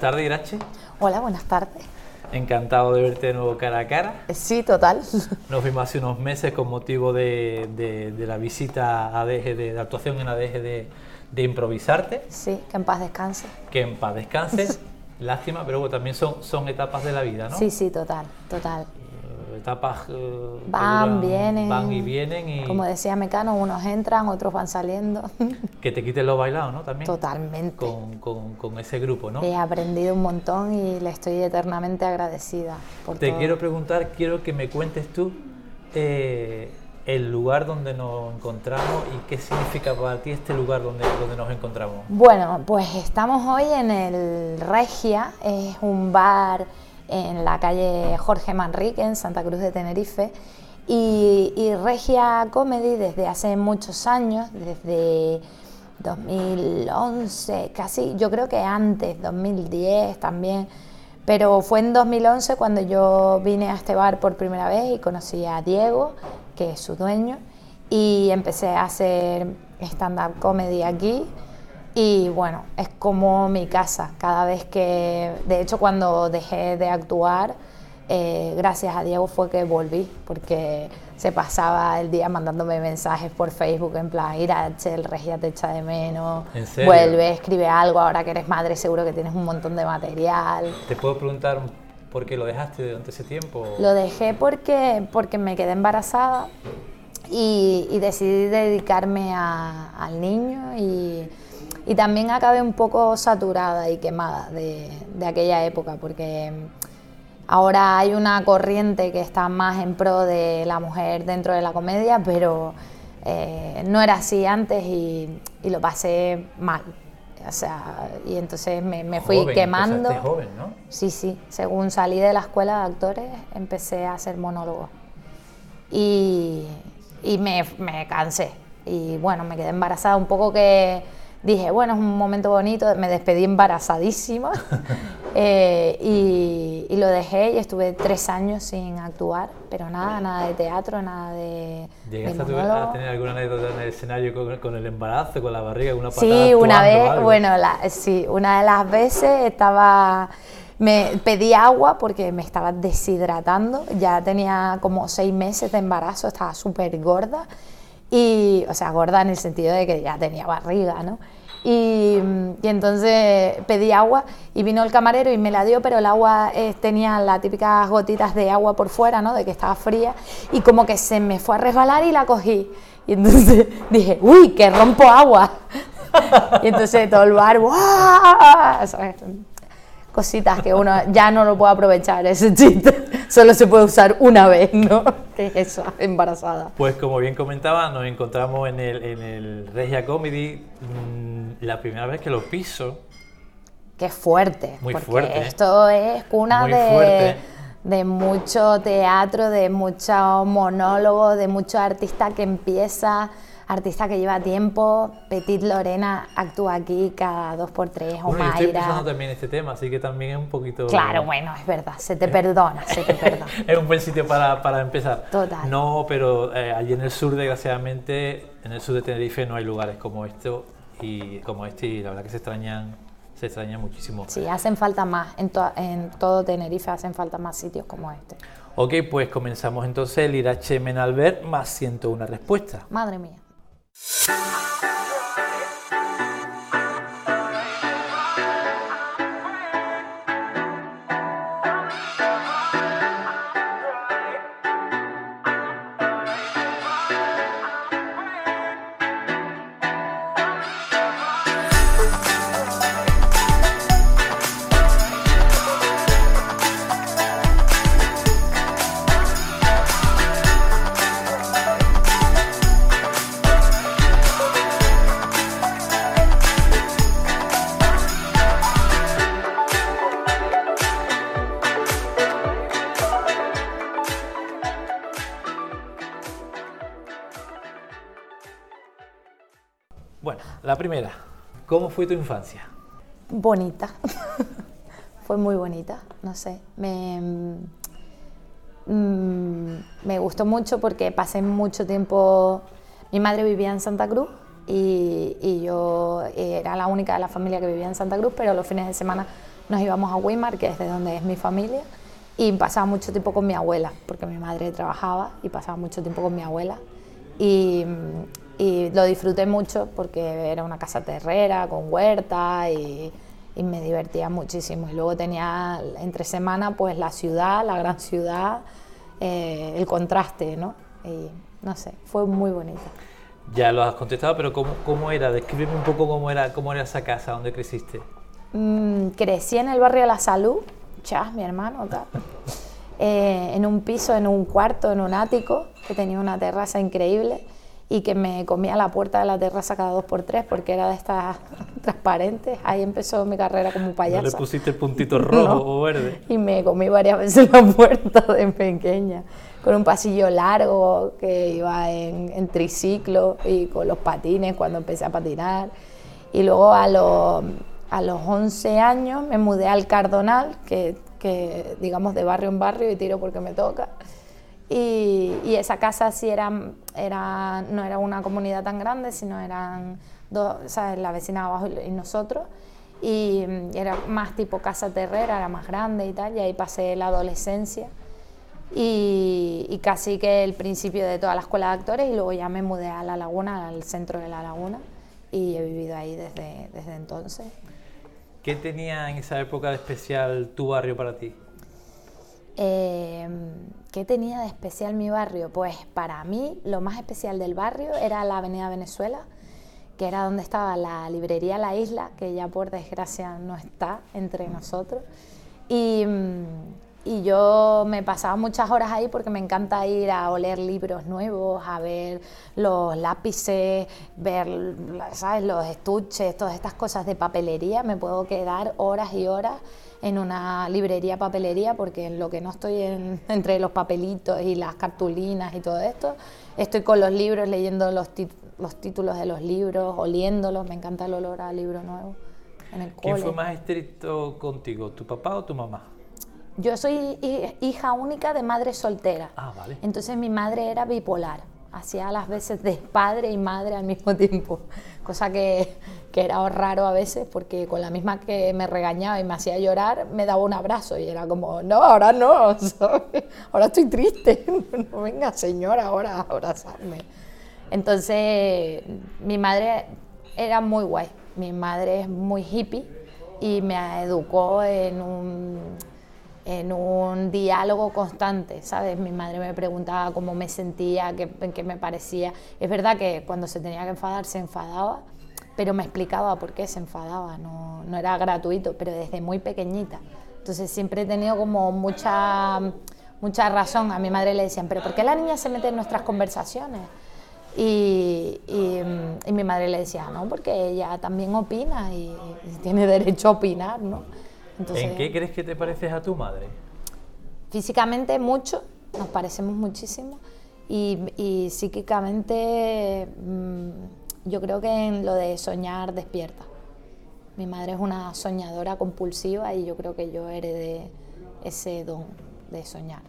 Buenas tardes, Irache. Hola, buenas tardes. Encantado de verte de nuevo cara a cara. Sí, total. Nos vimos hace unos meses con motivo de, de- de la visita a ADG, de, de actuación en ADG de, de Improvisarte, Sí, que en paz descanse. que en paz descanses. Lástima, pero bueno, también son, son etapas de la vida, ¿no? Sí, sí, total, total. Etapas eh, Van, vienen. van y vienen y Como decía Mecano, unos entran, otros van saliendo. que te quiten lo bailado, ¿no? También. Totalmente. Con, con- con ese grupo, ¿no? He aprendido un montón y le estoy eternamente agradecida por Te todo. quiero preguntar, quiero que me cuentes tú eh, el lugar donde nos encontramos y qué significa para ti este lugar donde, donde nos encontramos. Bueno, pues estamos hoy en el Regia, es un bar en la calle Jorge Manrique, en Santa Cruz de Tenerife. Y, Regia Comedy desde hace muchos años, desde 2011, casi, yo creo que antes, 2010 también, pero fue en 2011 cuando yo vine a este bar por primera vez y conocí a Diego, que es su dueño, y empecé a hacer stand-up comedy aquí. Y bueno, es como mi casa. Cada vez que, de hecho, cuando dejé de actuar, eh, gracias a Diego fue que volví, porque se pasaba el día mandándome mensajes por Facebook en plan, Irache, el Regia te echa de menos, ¿En serio? vuelve, escribe algo, ahora que eres madre seguro que tienes un montón de material. ¿Te puedo preguntar por qué lo dejaste durante ese tiempo? Lo dejé porque, porque me quedé embarazada y, y decidí dedicarme a- al niño y, y también acabé un poco saturada y quemada de, de aquella época porque ahora hay una corriente que está más en pro de la mujer dentro de la comedia, pero eh, no era así antes y, y lo pasé mal. O sea, y entonces me, me fui Joven, quemando. joven, ¿no? Sí, sí. Según salí de la escuela de actores, empecé a hacer monólogos. Y, y me, me cansé. Y bueno, me quedé embarazada un poco que dije, bueno, es un momento bonito. Me despedí embarazadísima. Eh, y, y lo dejé y estuve tres años sin actuar. Pero nada, nada de teatro, nada de, de ¿Llegaste a, monólogo. a tener alguna anécdota en el escenario con, con el embarazo, con la barriga, patada Sí, una vez, bueno, la- sí, una de las veces estaba, me pedí agua porque me estaba deshidratando, ya tenía como seis meses de embarazo, estaba súper gorda, y, o sea, gorda en el sentido de que ya tenía barriga, ¿no? Y, y entonces pedí agua y vino el camarero y me la dio, pero el agua eh, tenía las típicas gotitas de agua por fuera, ¿no? De que estaba fría, y como que se me fue a resbalar y la cogí. Y entonces dije, uy, que rompo agua. Y entonces todo el bar, ¡guau! Cositas que uno ya no lo puede aprovechar, ese chiste. Solo se puede usar una vez, ¿no? Que es eso, embarazada. Pues como bien comentaba, nos encontramos en el, en el Regia Comedy mm, la primera vez que lo piso. Qué fuerte. Muy porque fuerte. Esto es cuna Muy de, fuerte. de mucho teatro, de mucho monólogo, de mucho artista que empieza, artista que lleva tiempo. Petit Lorena actúa aquí cada dos por tres, o Bueno, yo estoy Mayra. empezando también este tema, así que también es un poquito... Claro, bueno, es verdad, se te perdona, se te perdona. es un buen sitio para, para empezar. Total. No, pero eh, allí en el sur, desgraciadamente, en el sur de Tenerife no hay lugares como esto y como este y la verdad que se extrañan, se extrañan muchísimo. Sí, hacen falta más, en, to- en todo Tenerife hacen falta más sitios como este. Ok, pues comenzamos entonces el Irache Menalver más 101 respuesta. Madre mía. you ¿Cómo fue tu infancia? Bonita. Fue muy bonita, no sé. Me, mm, me gustó mucho porque pasé mucho tiempo. Mi madre vivía en Santa Cruz y, y yo era la única de la familia que vivía en Santa Cruz, pero los fines de semana nos íbamos a Weimar, que es de donde es mi familia, y pasaba mucho tiempo con mi abuela, porque mi madre trabajaba y pasaba mucho tiempo con mi abuela. Y, y lo disfruté mucho porque era una casa terrera, con huerta y, y me divertía muchísimo. Y luego tenía entre semana pues la ciudad, la gran ciudad, eh, el contraste, ¿no? Y no sé, fue muy bonito. Ya lo has contestado, pero ¿cómo, cómo era? Descríbeme un poco cómo era, cómo era esa casa donde creciste. Mm, crecí en el barrio de La Salud, chas, mi hermano, tal. Eh, en un piso, en un cuarto, en un ático, que tenía una terraza increíble y que me comía la puerta de la terraza cada dos por tres porque era de estas transparentes. Ahí empezó mi carrera como payasa. ¿No le pusiste el puntito rojo o verde? Y me comí varias veces la puerta de pequeña, con un pasillo largo que iba en, en triciclo y con los patines cuando empecé a patinar. Y luego a los, a los 11 años me mudé al Cardonal, que, que digamos de barrio en barrio y tiro porque me toca. Y, y, esa casa sí era, era, no era una comunidad tan grande, sino eran dos, ¿sabes? la vecina abajo y nosotros. Y era más tipo casa terrera, era más grande y tal, y ahí pasé la adolescencia. Y, y casi que el principio de toda la escuela de actores, y luego ya me mudé a La Laguna, al centro de La Laguna, y he vivido ahí desde, desde entonces. ¿Qué tenía en esa época de especial tu barrio para ti? Eh, ¿Qué tenía de especial mi barrio? Pues para mí lo más especial del barrio era la Avenida Venezuela, que era donde estaba la librería La Isla, que ya por desgracia no está entre nosotros. Y, y yo me pasaba muchas horas ahí porque me encanta ir a oler libros nuevos, a ver los lápices, ver ¿sabes? los estuches, todas estas cosas de papelería. Me puedo quedar horas y horas en una librería papelería porque en lo que no estoy en, entre los papelitos y las cartulinas y todo esto, estoy con los libros leyendo los, los títulos de los libros, oliéndolos, me encanta el olor a libro nuevo. En el ¿Quién cole. fue más estricto contigo, tu papá o tu mamá? Yo soy hija única de madre soltera. Ah, vale. Entonces mi madre era bipolar, hacía las veces de padre y madre al mismo tiempo, cosa que, que, era raro a veces porque con la misma que me regañaba y me hacía llorar, me daba un abrazo y era como, no, ahora no, ¿sabes? ahora estoy triste, no venga señora ahora a abrazarme. Entonces mi madre era muy guay, mi madre es muy hippie y me educó en un en un diálogo constante, ¿sabes? Mi madre me preguntaba cómo me sentía, qué, qué, me parecía. Es verdad que cuando se tenía que enfadar se enfadaba, pero me explicaba por qué se enfadaba, no, no era gratuito, pero desde muy pequeñita. Entonces siempre he tenido como mucha, mucha razón. A mi madre le decían, pero ¿por qué la niña se mete en nuestras conversaciones? Y, y, y mi madre le decía, no, porque ella también opina y, y tiene derecho a opinar, ¿no? Entonces, ¿En qué crees que te pareces a tu madre? Físicamente mucho, nos parecemos muchísimo y, psíquicamente mmm, yo creo que en lo de soñar despierta. Mi madre es una soñadora compulsiva y yo creo que yo heredé ese don de soñar.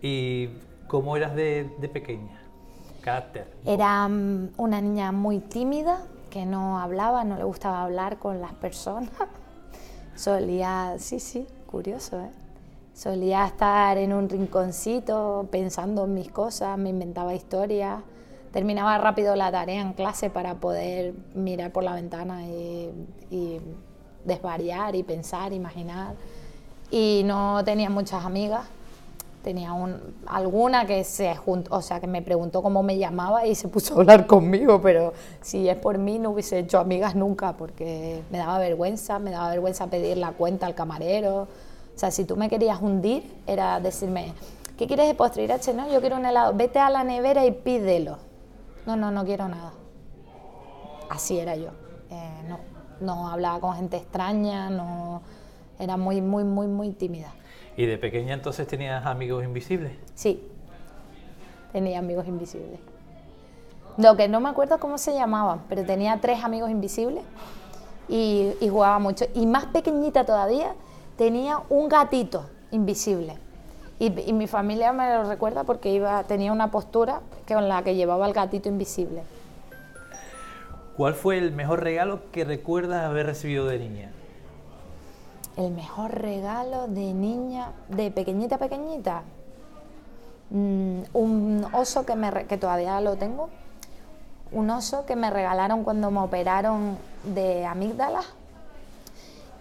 ¿Y cómo eras de, de pequeña? Carácter. Era um, una niña muy tímida, que no hablaba, no le gustaba hablar con las personas solía, sí, sí, curioso, ¿eh? Solía estar en un rinconcito pensando en mis cosas, me inventaba historias, terminaba rápido la tarea en clase para poder mirar por la ventana y, desvariar y pensar, imaginar. Y no tenía muchas amigas, tenía un, alguna que se juntó, o sea, que me preguntó cómo me llamaba y se puso a hablar conmigo, pero si es por mí no hubiese hecho amigas nunca porque me daba vergüenza, me daba vergüenza pedir la cuenta al camarero. O sea, si tú me querías hundir, era decirme, ¿qué quieres de postre? Irache, no, yo quiero un helado, vete a la nevera y pídelo. No, no, no quiero nada. Así era yo. Eh, no, no hablaba con gente extraña, no, era muy, muy, muy, muy tímida. ¿Y de pequeña entonces tenías amigos invisibles? Sí, tenía amigos invisibles. Lo que no me acuerdo cómo se llamaban, pero tenía tres amigos invisibles y, y, jugaba mucho. Y más pequeñita todavía, tenía un gatito invisible. Y, y, mi familia me lo recuerda porque iba, tenía una postura con la que llevaba el gatito invisible. ¿Cuál fue el mejor regalo que recuerdas haber recibido de niña? El mejor regalo de niña, de pequeñita, pequeñita. Mm, un oso que, me, que todavía lo tengo. Un oso que me regalaron cuando me operaron de amígdala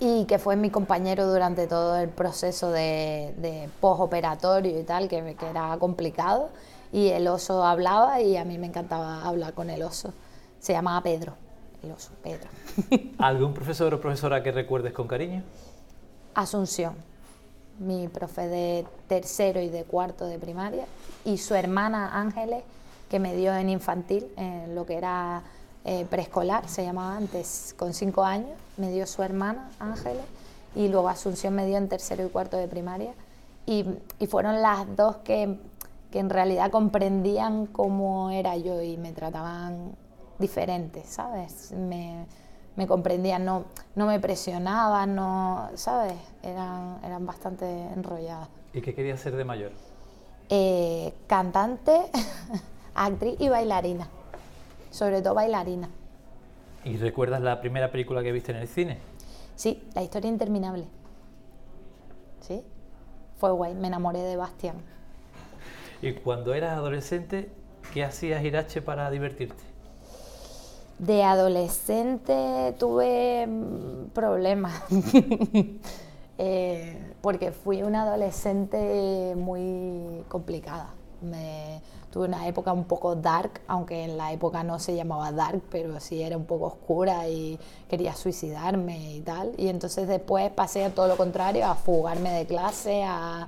y que fue mi compañero durante todo el proceso de, de postoperatorio y tal, que, que era complicado. Y el oso hablaba y a mí me encantaba hablar con el oso. Se llamaba Pedro, el oso, Pedro. ¿Algún profesor o profesora que recuerdes con cariño? Asunción, mi profe de tercero y de cuarto de primaria, y su hermana Ángeles, que me dio en infantil, en lo que era eh, preescolar, se llamaba antes, con cinco años, me dio su hermana Ángeles, y luego Asunción me dio en tercero y cuarto de primaria. Y, y fueron las dos que, que en realidad comprendían cómo era yo y me trataban diferente, ¿sabes? Me, me comprendían, no, no me presionaban, no, ¿sabes? Eran, eran bastante enrolladas. ¿Y qué querías ser de mayor? Eh, cantante, actriz y bailarina. Sobre todo bailarina. ¿Y recuerdas la primera película que viste en el cine? Sí, La historia interminable. Sí, fue guay, me enamoré de Bastián. ¿Y cuando eras adolescente, qué hacías Irache para divertirte? De adolescente tuve mm, problemas, eh, porque fui una adolescente muy complicada. Me, tuve una época un poco dark, aunque en la época no se llamaba dark, pero sí era un poco oscura y quería suicidarme y tal. Y entonces después pasé a todo lo contrario, a fugarme de clase, a,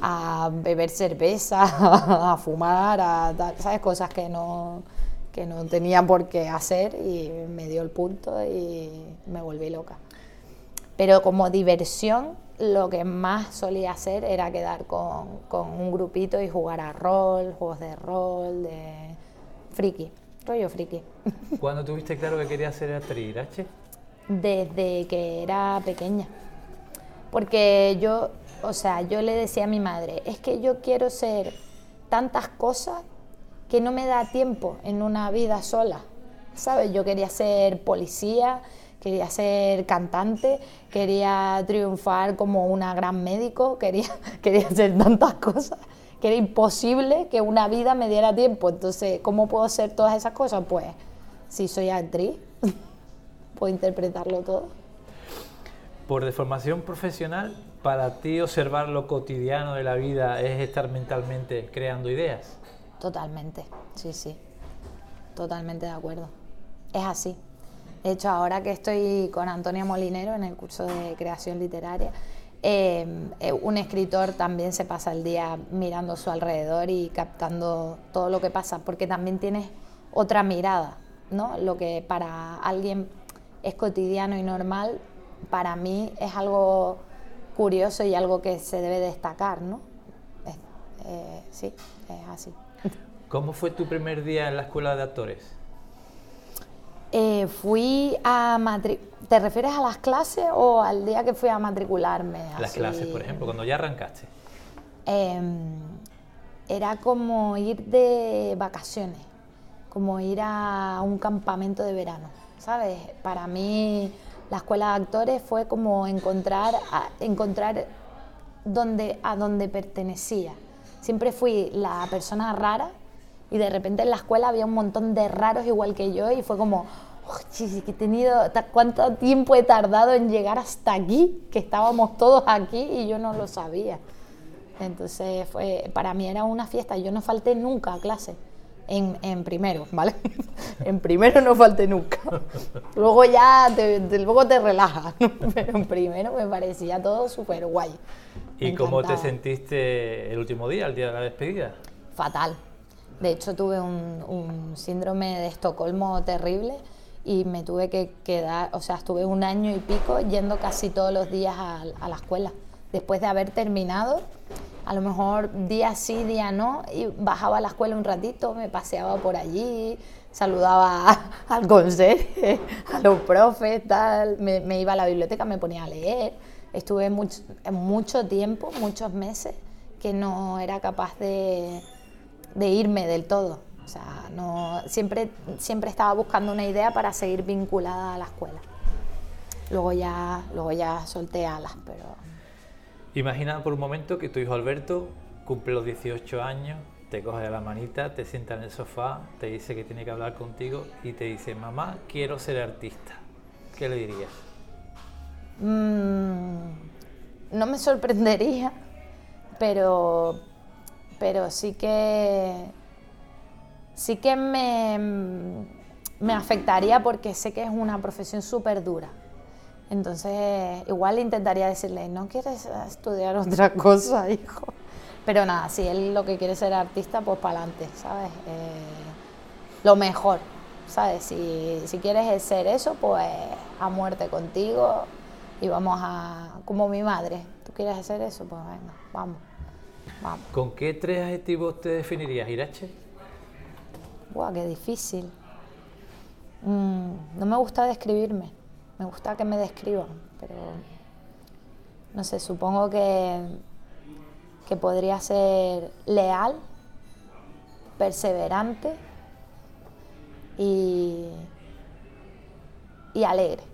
a beber cerveza, a fumar, a tal, ¿sabes? Cosas que no, que no tenía por qué hacer y me dio el punto y me volví loca. Pero como diversión, lo que más solía hacer era quedar con, con un grupito y jugar a rol, juegos de rol, de friki, rollo friki. ¿Cuándo tuviste claro que querías ser actriz? Desde que era pequeña. Porque yo, o sea, yo le decía a mi madre, es que yo quiero ser tantas cosas que no me da tiempo en una vida sola. ¿Sabes? Yo quería ser policía, quería ser cantante, quería triunfar como una gran médico, quería, quería hacer tantas cosas que era imposible que una vida me diera tiempo. Entonces, ¿cómo puedo hacer todas esas cosas? Pues, si soy actriz, puedo interpretarlo todo. Por deformación profesional, para ti observar lo cotidiano de la vida es estar mentalmente creando ideas. Totalmente, sí, sí. Totalmente de acuerdo. Es así. De hecho, ahora que estoy con Antonio Molinero en el curso de creación literaria, eh, eh, un escritor también se pasa el día mirando a su alrededor y captando todo lo que pasa, porque también tienes otra mirada, ¿no? Lo que para alguien es cotidiano y normal, para mí es algo curioso y algo que se debe destacar, ¿no? Eh, sí, es así. ¿Cómo fue tu primer día en la escuela de actores? Eh, fui a matri- ¿Te refieres a las clases o al día que fui a matricularme? Las así? clases, por ejemplo, cuando ya arrancaste. Em, era como ir de vacaciones, como ir a un campamento de verano, ¿sabes? Para mí la escuela de actores fue como encontrar, a- encontrar donde, a donde pertenecía. Siempre fui la persona rara y de repente en la escuela había un montón de raros igual que yo y fue como, "Oye, que he tenido, cuánto tiempo he tardado en llegar hasta aquí, que estábamos todos aquí y yo no lo sabía. Entonces, fue, para mí era una fiesta. Yo no falté nunca a clase. En, en primero, ¿vale? en primero no falté nunca. Luego ya te, te- luego te relajas. ¿no? Pero en primero me parecía todo súper guay. ¿Y cómo te sentiste el último día, el día de la despedida? Fatal. De hecho, tuve un, síndrome de Estocolmo terrible y me tuve que quedar, o sea, estuve un año y pico yendo casi todos los días a, la escuela. Después de haber terminado, a lo mejor día sí, día no, y bajaba a la escuela un ratito, me paseaba por allí, saludaba al conserje, a los profes, tal, me, iba a la biblioteca, me ponía a leer. Estuve mucho tiempo, muchos meses, que no era capaz de, de irme del todo. O sea, no, siempre, siempre estaba buscando una idea para seguir vinculada a la escuela. luego ya, luego ya solté alas, pero... Imagina por un momento que tu hijo Alberto cumple los 18 años, te coge de la manita, te sienta en el sofá, te dice que tiene que hablar contigo y te dice, mamá, quiero ser artista. ¿Qué le dirías? Mm, no me sorprendería, pero, pero sí que sí que me, me afectaría porque sé que es una profesión súper dura. Entonces, igual intentaría decirle, ¿no quieres estudiar otra cosa, hijo? Pero nada, si él lo que quiere ser artista, pues para adelante, ¿sabes? Eh, lo mejor, ¿sabes? Si, si quieres ser eso, pues a muerte contigo y vamos a, como mi madre, ¿tú quieres hacer eso? Pues venga, vamos, vamos. ¿Con qué tres adjetivos te definirías, Irache? Buah, qué difícil. Mm, no me gusta describirme, me gusta que me describan, pero no sé, supongo que, que podría ser leal, perseverante y, y alegre.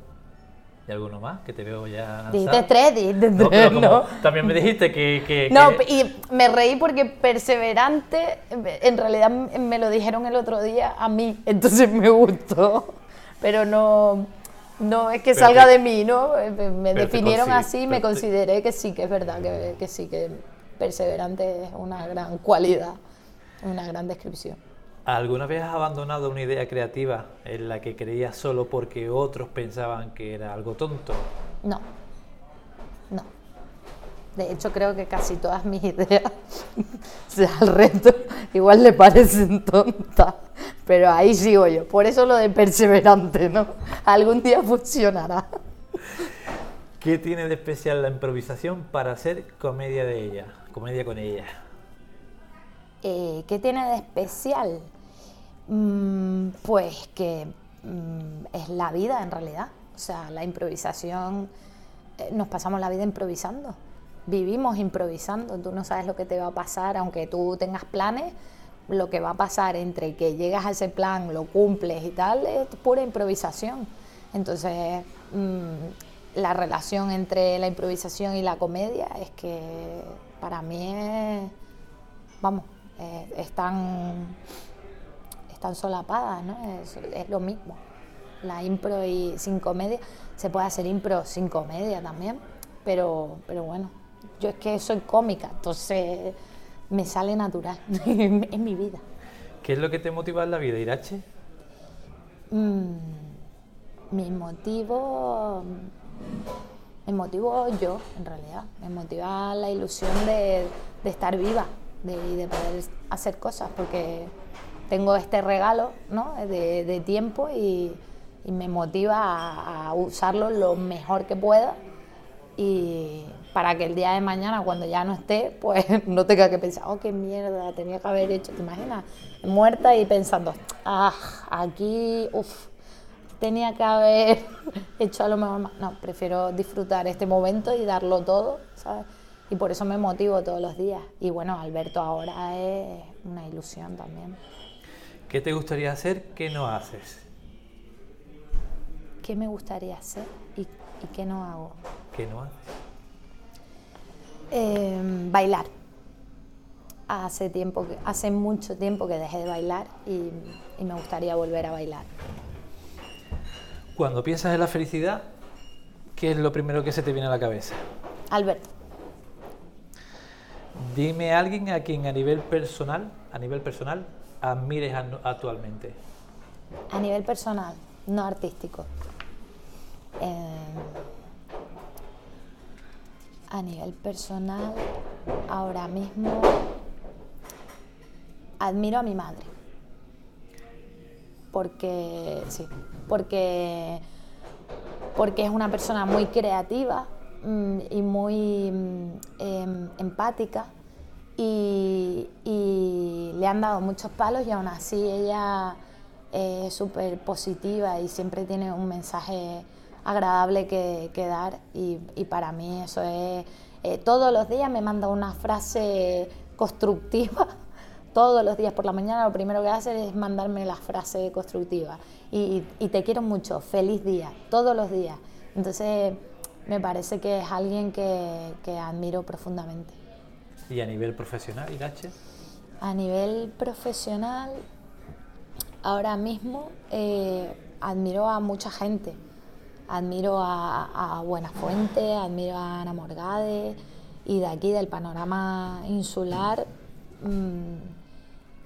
¿Y alguno más? Que te veo ya. Dijiste tres, dijiste No, tres, como ¿no? También me dijiste que. que- No, que- y me reí porque perseverante, en realidad me lo dijeron el otro día a mí, entonces me gustó, pero no, no es que Pero salga de mí, ¿no? Me me definieron así y me consideré que sí, que es verdad, que, que sí, que perseverante es una gran cualidad, una gran descripción. ¿Alguna vez has abandonado una idea creativa en la que creías solo porque otros pensaban que era algo tonto? No, no. De hecho, creo que casi todas mis ideas, al resto, igual le parecen tontas, pero ahí sigo yo. Por eso lo de perseverante, ¿no? Algún día funcionará. ¿Qué tiene de especial la improvisación para hacer comedia de ella? Comedia con ella. Eh, ¿Qué tiene de especial? Mm, pues que mm, es la vida en realidad. O sea, la improvisación, eh, nos pasamos la vida improvisando. Vivimos improvisando. Tú no sabes lo que te va a pasar, aunque tú tengas planes, lo que va a pasar entre que llegas a ese plan, lo cumples y tal, es pura improvisación. Entonces, mm, la relación entre la improvisación y la comedia es que para mí es, vamos, eh, están, están solapadas, ¿no? Es, es lo mismo. La impro y sin comedia, se puede hacer impro sin comedia también, pero, pero bueno, yo es que soy cómica, entonces me sale natural, es mi vida. ¿Qué es lo que te motiva en la vida, Irache? Mm, mi motivo, me motivo yo, en realidad. Me motiva la ilusión de, de estar viva de, y de poder hacer cosas, porque tengo este regalo ¿no? de, de tiempo y, y me motiva a, a usarlo lo mejor que pueda y para que el día de mañana, cuando ya no esté, pues no tenga que pensar, oh, qué mierda, tenía que haber hecho, ¿te imaginas? Muerta y pensando, ah, aquí, uff, tenía que haber hecho a lo mejor más. No, prefiero disfrutar este momento y darlo todo, ¿sabes? Y por eso me motivo todos los días. Y bueno, Alberto ahora es una ilusión también. ¿Qué te gustaría hacer que no haces? ¿Qué me gustaría hacer y, y qué no hago? ¿Qué no haces? Eh, bailar. Hace, tiempo que, hace mucho tiempo que dejé de bailar y, y me gustaría volver a bailar. Cuando piensas en la felicidad, ¿qué es lo primero que se te viene a la cabeza? Alberto, Dime a alguien a quien a nivel personal, a nivel personal, admires actualmente. a nivel personal, no artístico. Eh, a nivel personal, ahora mismo admiro a mi madre. Porque, sí, porque, porque es una persona muy creativa mm, y muy mm, em, empática y, le han dado muchos palos y aún así ella es súper positiva y siempre tiene un mensaje agradable que, dar y, y para mí eso es, eh, todos los días me manda una frase constructiva, todos los días por la mañana lo primero que hace es mandarme la frase constructiva y, y te quiero mucho, feliz día, todos los días. Entonces, me parece que es alguien que, que admiro profundamente. ¿Y a nivel profesional, Irache? A nivel profesional, ahora mismo eh, admiro a mucha gente. Admiro a, a Buenafuente, admiro a Ana Morgade y de aquí, del panorama insular, mm,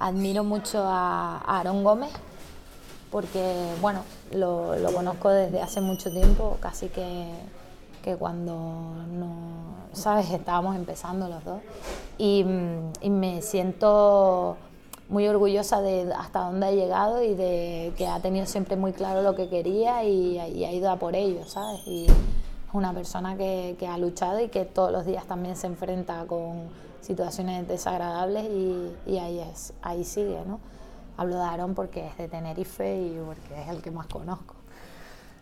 admiro mucho a, a Aarón Gómez porque, bueno, lo, conozco desde hace mucho tiempo, casi que, que cuando no, ¿sabes? Estábamos empezando los dos y, mm, y me siento muy orgullosa de hasta dónde ha llegado y de que ha tenido siempre muy claro lo que quería y, ha ido a por ello, ¿sabes? Y es una persona que, que, ha luchado y que todos los días también se enfrenta con situaciones desagradables y, y ahí, es, ahí sigue, ¿no? Hablo de Aarón porque es de Tenerife y porque es el que más conozco.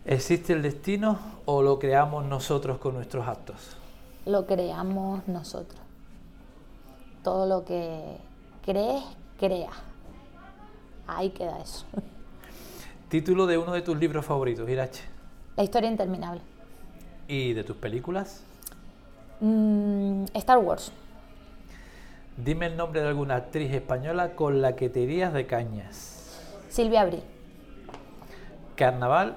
¿Existe el destino o lo creamos nosotros con nuestros actos? Lo creamos nosotros. Todo lo que crees, crea. Ahí queda eso. Título de uno de tus libros favoritos, Irache. La historia interminable. ¿Y de tus películas? Mm, Star Wars. Dime el nombre de alguna actriz española con la que te irías de cañas. Silvia Abril. ¿Carnaval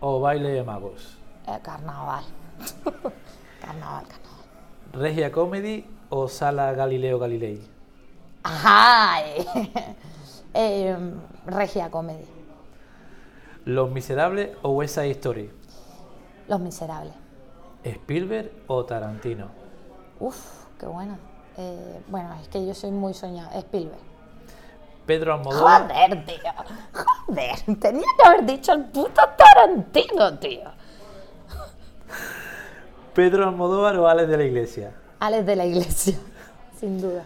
o baile de magos? Eh, carnaval. ¿Regia Comedy o Sala Galileo Galilei? Ajá. eh, Regia Comedy. ¿Los Miserables o West Side Story? Los Miserables. ¿Spielberg o Tarantino? Uf, qué buena. Eh, bueno, es que yo soy muy soñada. Spielberg. Pedro Almodóvar. Joder, tío. Joder. Tenía que haber dicho el puto Tarantino, tío. ¿Pedro Almodóvar o Alex de la Iglesia? Alex de la Iglesia, sin duda.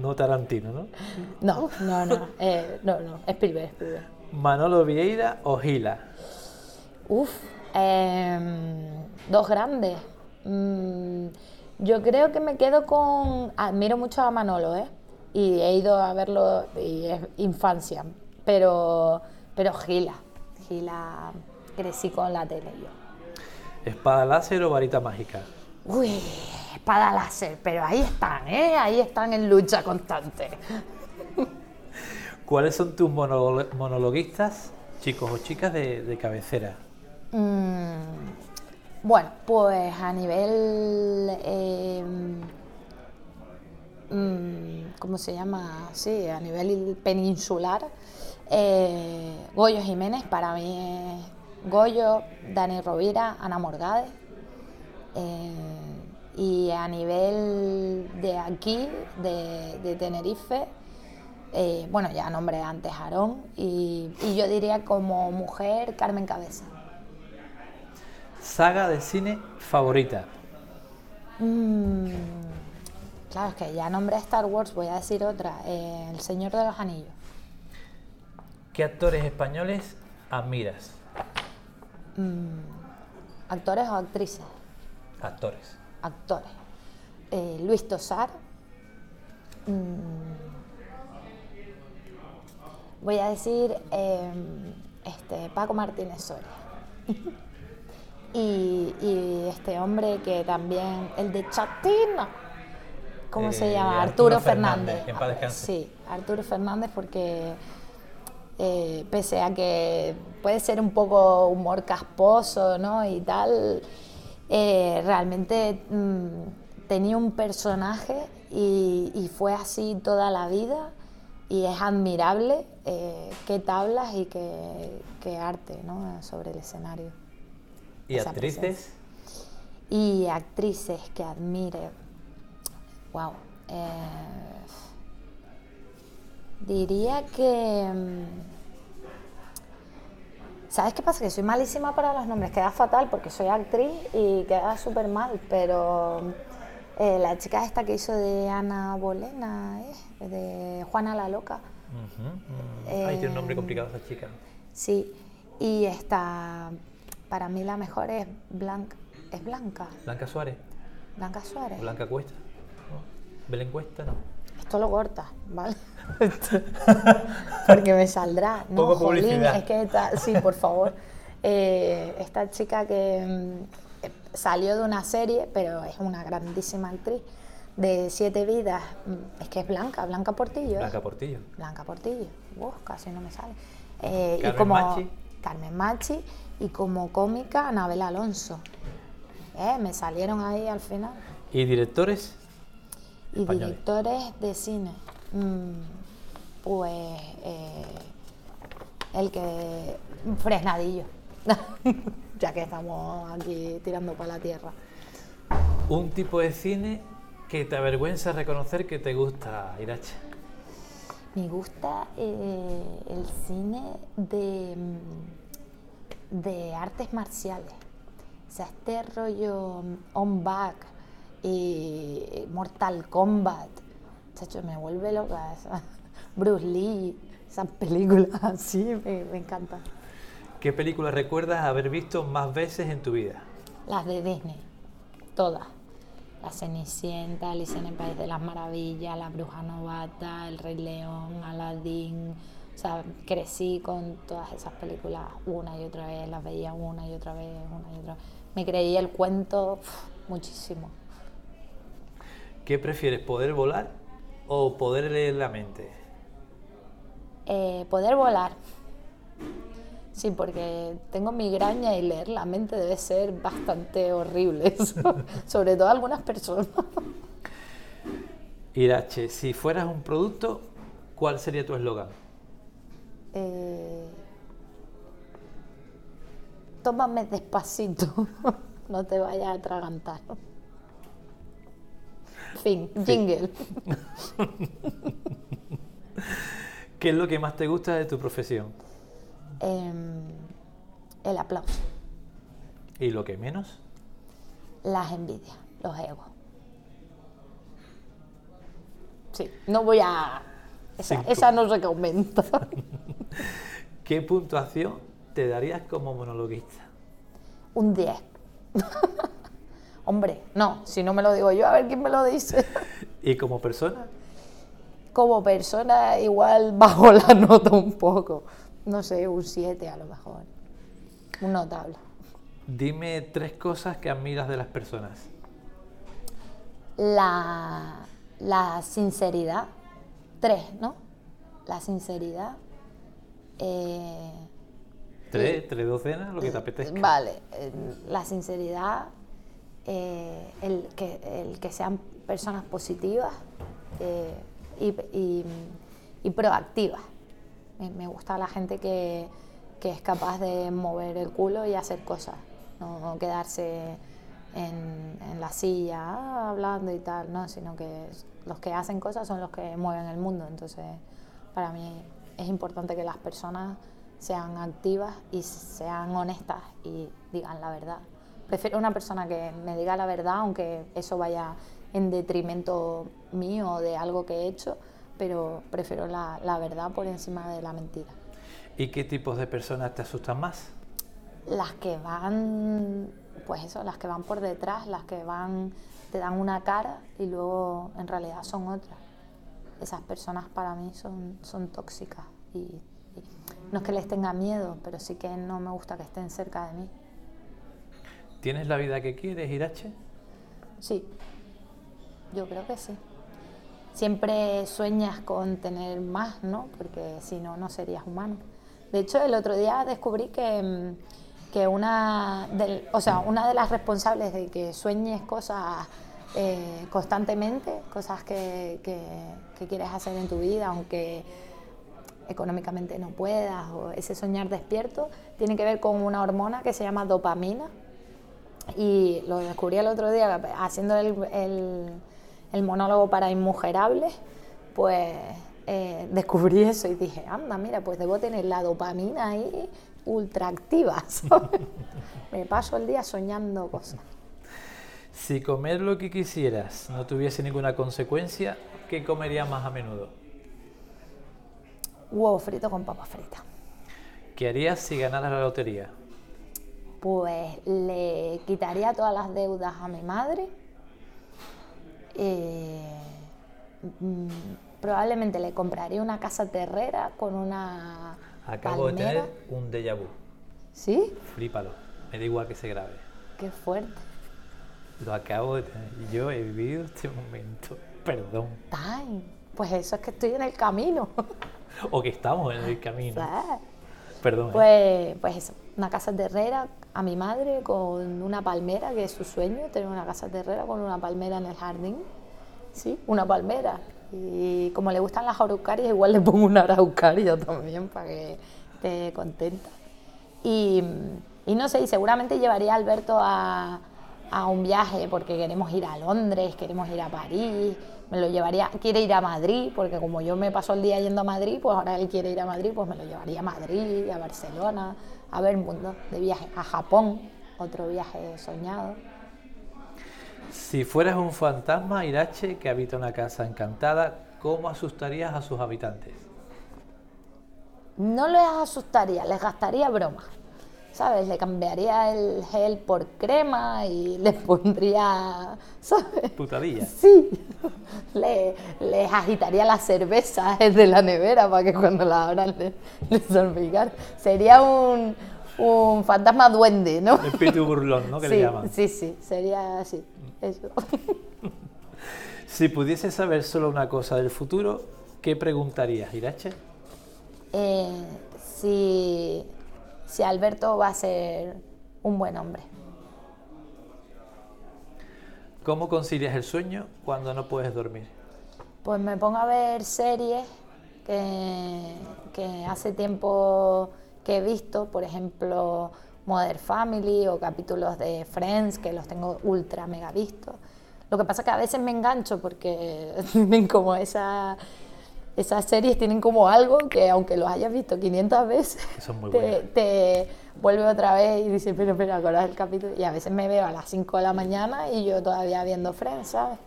No Tarantino, ¿no? No, no, no. Eh, no, no. Spielberg, Spielberg. ¿Manolo Vieira o Gila? Uf. Eh, dos grandes. Mm, yo creo que me quedo con. Admiro mucho a Manolo, ¿eh? Y he ido a verlo, y es infancia. Pero, pero Gila. Gila, crecí con la tele yo. ¿Espada láser o varita mágica? Uy, espada láser, pero ahí están, ¿eh? Ahí están en lucha constante. ¿Cuáles son tus monolo monologuistas, chicos o chicas, de, de cabecera? Mm, bueno, pues a nivel. Eh, mm, ¿Cómo se llama? Sí, a nivel peninsular. Eh, Goyo Jiménez, para mí es Goyo, Dani Rovira, Ana Morgade. Eh, y a nivel de aquí, de, de Tenerife, eh, bueno, ya nombré antes a Aarón, y, y yo diría como mujer Carmen Cabeza. ¿Saga de cine favorita? Mm, claro, es que ya nombré Star Wars, voy a decir otra, eh, El Señor de los Anillos. ¿Qué actores españoles admiras? Mm, ¿Actores o actrices? Actores. Actores. Eh, Luis Tosar. Mm, voy a decir eh, este, Paco Martínez Soria. y, y, este hombre que también, el de Chatina, ¿cómo Eh, se llama? Arturo Arturo, Fernández, Fernández. en paz descanse. Sí, Arturo Fernández porque eh, pese a que puede ser un poco humor casposo ¿no? y tal, eh, realmente mm, tenía un personaje y, y fue así toda la vida y es admirable eh, qué tablas y qué, qué arte ¿no? sobre el escenario. ¿Y Esa actrices? presencia. Y actrices que admire. Wow. Diría que. mm, ¿Sabes qué pasa? Que soy malísima para los nombres. Queda fatal porque soy actriz y queda súper mal. Pero eh, la chica esta que hizo de Ana Bolena, ¿eh? de Juana la Loca. Mm. Ay, tiene un nombre Eh, complicado esa chica. Sí. Y esta. Para mí la mejor es Blanca. ¿Es Blanca? Blanca Suárez, Blanca Suárez. Blanca Cuesta. ¿no? Belén Cuesta, no. Esto lo cortas, ¿vale? Porque me saldrá. No, Poco jolín, publicidad. es que tal, sí, por favor. Eh, esta chica que mm, salió de una serie, pero es una grandísima actriz, de Siete Vidas, mm, es que es Blanca, Blanca Portillo. Blanca Portillo. Blanca Portillo, casi no me sale. Eh, y como Machi. Carmen Machi y como cómica Anabel Alonso. Eh, me salieron ahí al final. ¿Y directores? Y Españoles. directores de cine. Mm, pues eh, el que. Fresnadillo. ya que estamos aquí tirando para la tierra. Un tipo de cine que te avergüenza reconocer que te gusta, Irache. Me gusta eh, el cine de, mm, de artes marciales. O sea, este rollo mm, On Back y Mortal Kombat. Chacho, me vuelve loca esa. Bruce Lee, esas películas así, me, me encantan. ¿Qué película recuerdas haber visto más veces en tu vida? Las de Disney, todas. La Cenicienta, Alicia en el País de las Maravillas, La Bruja Novata, El Rey León, Aladdin. O sea, crecí con todas esas películas una y otra vez, las veía una y otra vez, una y otra vez. Me creí el cuento uf, muchísimo. ¿Qué prefieres, poder volar o poder leer la mente? Eh, poder volar. Sí, porque tengo migraña y leer la mente debe ser bastante horrible, sobre todo a algunas personas. Irache, si fueras un producto, ¿cuál sería tu eslogan? Eh, tómame despacito, no te vayas a atragantar. Fin, jingle. ¿Qué es lo que más te gusta de tu profesión? Em, el aplauso, ¿Y lo que menos? las envidias, los egos. Sí, no voy a... Esa, esa no se aumenta. ¿Qué puntuación te darías como monologuista? Un 10. Hombre, no, si no me lo digo yo, a ver quién me lo dice. ¿Y como persona? Como persona, igual bajo la nota un poco. No sé, un 7 a lo mejor. Un notable. Dime tres cosas que admiras de las personas. La, la sinceridad. Tres, ¿no? La sinceridad. eh, Tres, tres docenas, lo que te apetezca. Vale, eh, la sinceridad, eh, el, que, el que sean personas positivas eh, y, y- proactivas. Me, me gusta la gente que, que es capaz de mover el culo y hacer cosas, no, no quedarse en, en la silla ah, hablando y tal, no, sino que los que hacen cosas son los que mueven el mundo. Entonces, para mí es importante que las personas sean activas y sean honestas y digan la verdad. Prefiero una persona que me diga la verdad, aunque eso vaya en detrimento mío o de algo que he hecho, pero prefiero la, la verdad por encima de la mentira. ¿Y qué tipos de personas te asustan más? Las que van, pues eso, las que van por detrás, las que van, te dan una cara y luego en realidad son otras. Esas personas para mí son, son tóxicas y, y no es que les tenga miedo, pero sí que no me gusta que estén cerca de mí. ¿Tienes la vida que quieres, Irache? Sí, yo creo que sí. Siempre sueñas con tener más, ¿no? Porque si no, no serías humano. De hecho, el otro día descubrí que, mm, que una, del- o sea, una de las responsables de que sueñes cosas eh, constantemente, cosas que, que- que quieres hacer en tu vida, aunque económicamente no puedas, o ese soñar despierto, tiene que ver con una hormona que se llama dopamina, y lo descubrí el otro día haciendo el, el- el monólogo para Inmujerables, pues eh, descubrí eso y dije, anda, mira, pues debo tener la dopamina ahí ultra activa. Me paso el día soñando cosas. Si comer lo que quisieras no tuviese ninguna consecuencia, ¿qué comerías más a menudo? Huevo frito con papas fritas. ¿Qué harías si ganaras la lotería? Pues le quitaría todas las deudas a mi madre. Eh, mm, probablemente le compraría una casa terrera con una Acabo de palmera. tener un déjà vu. ¿Sí? Flípalo. Me da igual que se grabe. Qué fuerte. Lo acabo de tener. Yo he vivido este momento. Perdón. Pues eso es que estoy en el camino. O que estamos en el camino. Perdón. ¿eh? Pues, pues eso, una casa terrera a mi madre con una palmera, que es su sueño, tener una casa terrera con una palmera en el jardín. Sí, una palmera. Y como le gustan las araucarias, igual le pongo una araucaria también para que esté contenta. Y, y no sé, y seguramente llevaría a Alberto a, a un viaje porque queremos ir a Londres, queremos ir a París, me lo llevaría, quiere ir a Madrid, porque como yo me paso el día yendo a Madrid, pues ahora él quiere ir a Madrid, pues me lo llevaría a Madrid, a Barcelona, a ver el mundo de viaje, a Japón, otro viaje soñado. Si fueras un fantasma irache que habita una casa encantada, ¿cómo asustarías a sus habitantes? No les asustaría, les gastaría broma. ¿Sabes? Le cambiaría el gel por crema y les pondría, ¿sabes? Putadilla. Sí, le, les agitaría las cervezas de la nevera para que cuando la abran les, les salpicara. Sería un, un fantasma duende, ¿no? Espíritu burlón, ¿no? Que sí, le llaman. sí, sí, sería así, eso. Si pudieses saber solo una cosa del futuro, ¿qué preguntarías, Irache? Eh, si, si Alberto va a ser un buen hombre. ¿Cómo concilias el sueño cuando no puedes dormir? Pues me pongo a ver series que, que hace tiempo que he visto, por ejemplo, Modern Family o capítulos de Friends, que los tengo ultra mega vistos. Lo que pasa es que a veces me engancho porque tienen como esa, esas series tienen como algo que aunque los hayas visto 500 veces, te, te vuelve otra vez y dices, pero, pero, ¿cuál es el capítulo? Y a veces me veo a las 5 de la mañana y yo todavía viendo Friends, ¿sabes?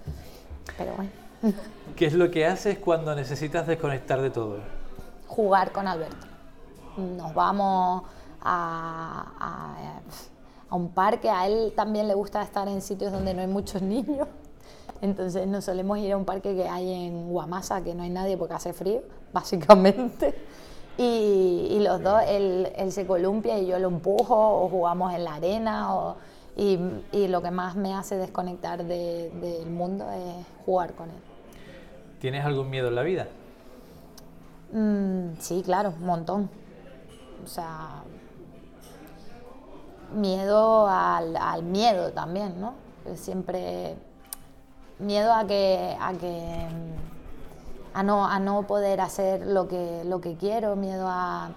Pero bueno, ¿Qué es lo que haces cuando necesitas desconectar de todo? jugar con Alberto. Nos vamos a, a, a un parque, a él también le gusta estar en sitios donde no hay muchos niños. Entonces nos solemos ir a un parque que hay en Guamasa, que no hay nadie porque hace frío, básicamente. Y, y los dos, él, él se columpia y yo lo empujo, o jugamos en la arena, o, y, y lo que más me hace desconectar de- del mundo es jugar con él. ¿Tienes algún miedo en la vida? Mm, sí, claro, un montón. O sea, miedo al, al miedo también, ¿no? Siempre miedo a que, a que a no, a no poder hacer lo que, lo que quiero, miedo a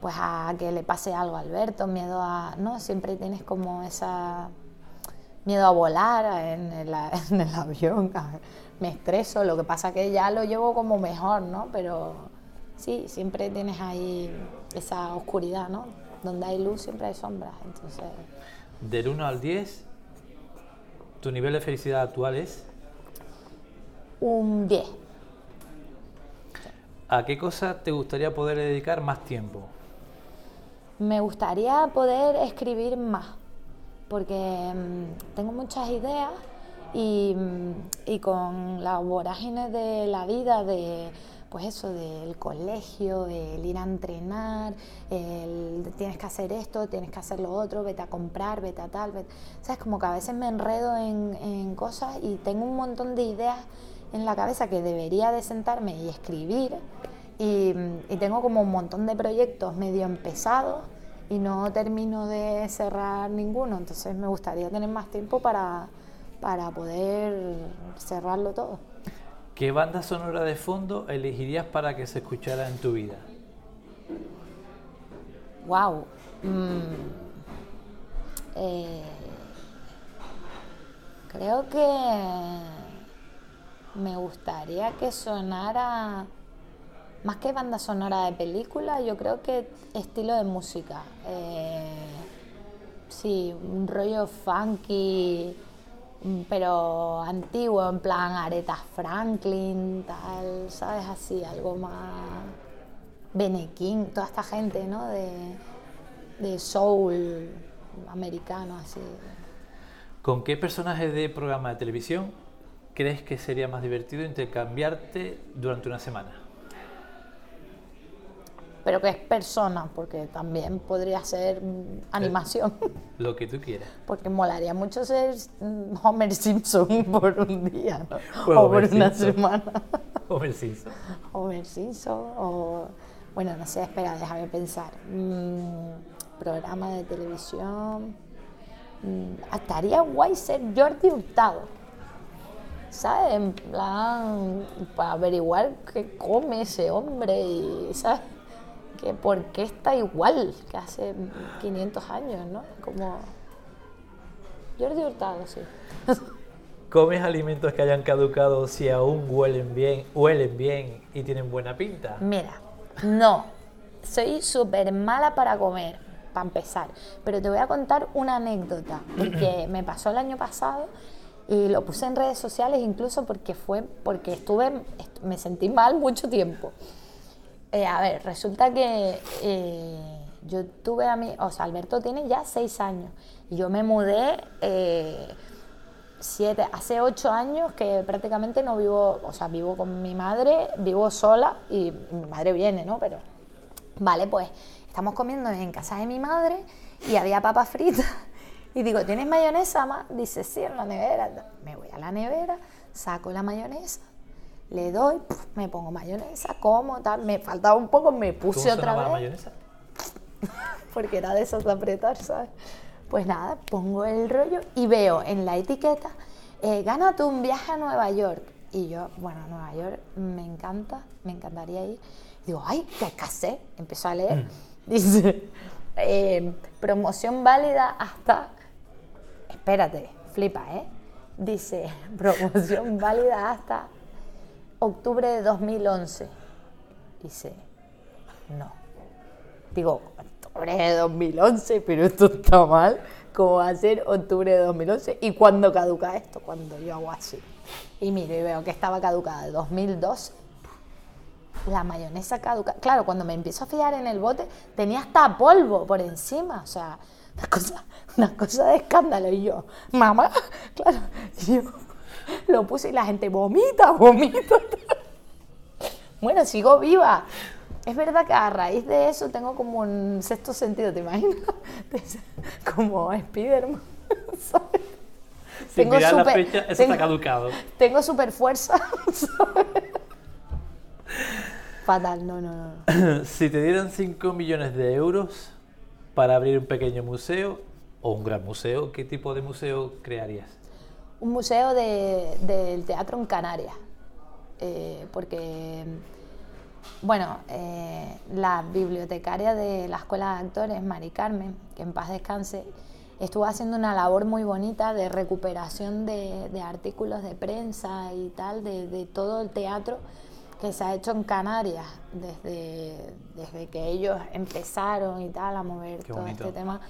pues a que le pase algo a Alberto, miedo a. no, siempre tienes como esa miedo a volar en el, en el avión, me estreso, lo que pasa que ya lo llevo como mejor, ¿no? Pero sí, siempre tienes ahí esa oscuridad, ¿no? Donde hay luz siempre hay sombras, entonces Del 1 al 10, tu nivel de felicidad actual es un 10. ¿a qué cosa te gustaría poder dedicar más tiempo? Me gustaría poder escribir más, porque mm, tengo muchas ideas y, mm, y con la vorágine de la vida, de pues eso, del colegio, el ir a entrenar, el tienes que hacer esto, tienes que hacer lo otro, vete a comprar, vete a tal, vete- ¿sabes? Como que a veces me enredo en, en cosas y tengo un montón de ideas en la cabeza que debería de sentarme y escribir y, y tengo como un montón de proyectos medio empezados y no termino de cerrar ninguno, entonces me gustaría tener más tiempo para, para poder cerrarlo todo. ¿Qué banda sonora de fondo elegirías para que se escuchara en tu vida? Wow. Eh, creo que me gustaría que sonara más que banda sonora de película, yo creo que estilo de música. Eh, sí, un rollo funky, mm, pero antiguo, en plan Aretha Franklin, tal, ¿sabes? Así, algo más. Bene King, toda esta gente, ¿no? De, de soul americano, así. ¿Con qué personaje de programa de televisión crees que sería más divertido intercambiarte durante una semana? Pero que es persona, porque también podría ser animación. Lo que tú quieras. Porque molaría mucho ser Homer Simpson por un día, o por Homer una Simpson. semana. Homer Simpson. Homer Simpson o... Bueno, no sé, espera, déjame pensar. Mm, programa de televisión... Mm, estaría guay ser Jordi Hurtado. ¿Sabes? En plan, para averiguar qué come ese hombre y, ¿sabes? Que por qué está igual que hace 500 años, ¿no? Como... Jordi Hurtado, sí. ¿Comes alimentos que hayan caducado si aún huelen bien, huelen bien y tienen buena pinta? Mira, no, soy súper mala para comer, para empezar, pero te voy a contar una anécdota, porque me pasó el año pasado y lo puse en redes sociales incluso porque fue, porque estuve, est- me sentí mal mucho tiempo. Eh, a ver, resulta que eh, yo tuve a mí, o sea, Alberto tiene ya seis años yo me mudé eh, siete, hace ocho años que prácticamente no vivo, o sea, vivo con mi madre, vivo sola y mi madre viene, ¿no? Pero, vale, pues estamos comiendo en casa de mi madre y había papas fritas y digo, ¿tienes mayonesa, ma? Dice, sí, en la nevera. Me voy a la nevera, saco la mayonesa, le doy, me pongo mayonesa, como, tal, me faltaba un poco, me ¿Cómo puse otra la vez mayonesa? porque era de esos de apretar, ¿sabes? Pues nada, pongo el rollo y veo en la etiqueta, eh, gánate un viaje a Nueva York. Y yo, bueno, Nueva York me encanta, me encantaría ir. Digo, ay, qué casé. Empezó a leer. Dice, eh, promoción válida hasta, espérate, flipa, ¿eh? Dice, promoción válida hasta octubre de 2011. Dice, no. Digo, octubre de 2011, pero esto está mal. ¿Cómo va a ser octubre de 2011? ¿Y cuándo caduca esto? Cuando yo hago así. Y miro y veo que estaba caducada de 2012. La mayonesa caduca. Claro, cuando me empiezo a fijar en el bote, tenía hasta polvo por encima. O sea, una cosa, una cosa de escándalo. Y yo, mamá, claro. Y yo lo puse y la gente vomita, vomita. Bueno, sigo viva. Es verdad que a raíz de eso tengo como un sexto sentido, ¿te imaginas? Como Spiderman, ¿sabes? Sin mirar la súper- fecha, eso tengo- está caducado. Tengo super fuerza. ¿sabes? Fatal, no, no, no. si te dieran 5 millones de euros para abrir un pequeño museo o un gran museo, ¿qué tipo de museo crearías? Un museo de- del teatro en Canarias. Eh, porque, bueno, eh, la bibliotecaria de la Escuela de Actores, Mari Carmen, que en paz descanse, estuvo haciendo una labor muy bonita de recuperación de, de artículos de prensa y tal, de, de todo el teatro que se ha hecho en Canarias desde, desde que ellos empezaron y tal a mover Qué todo bonito. este tema.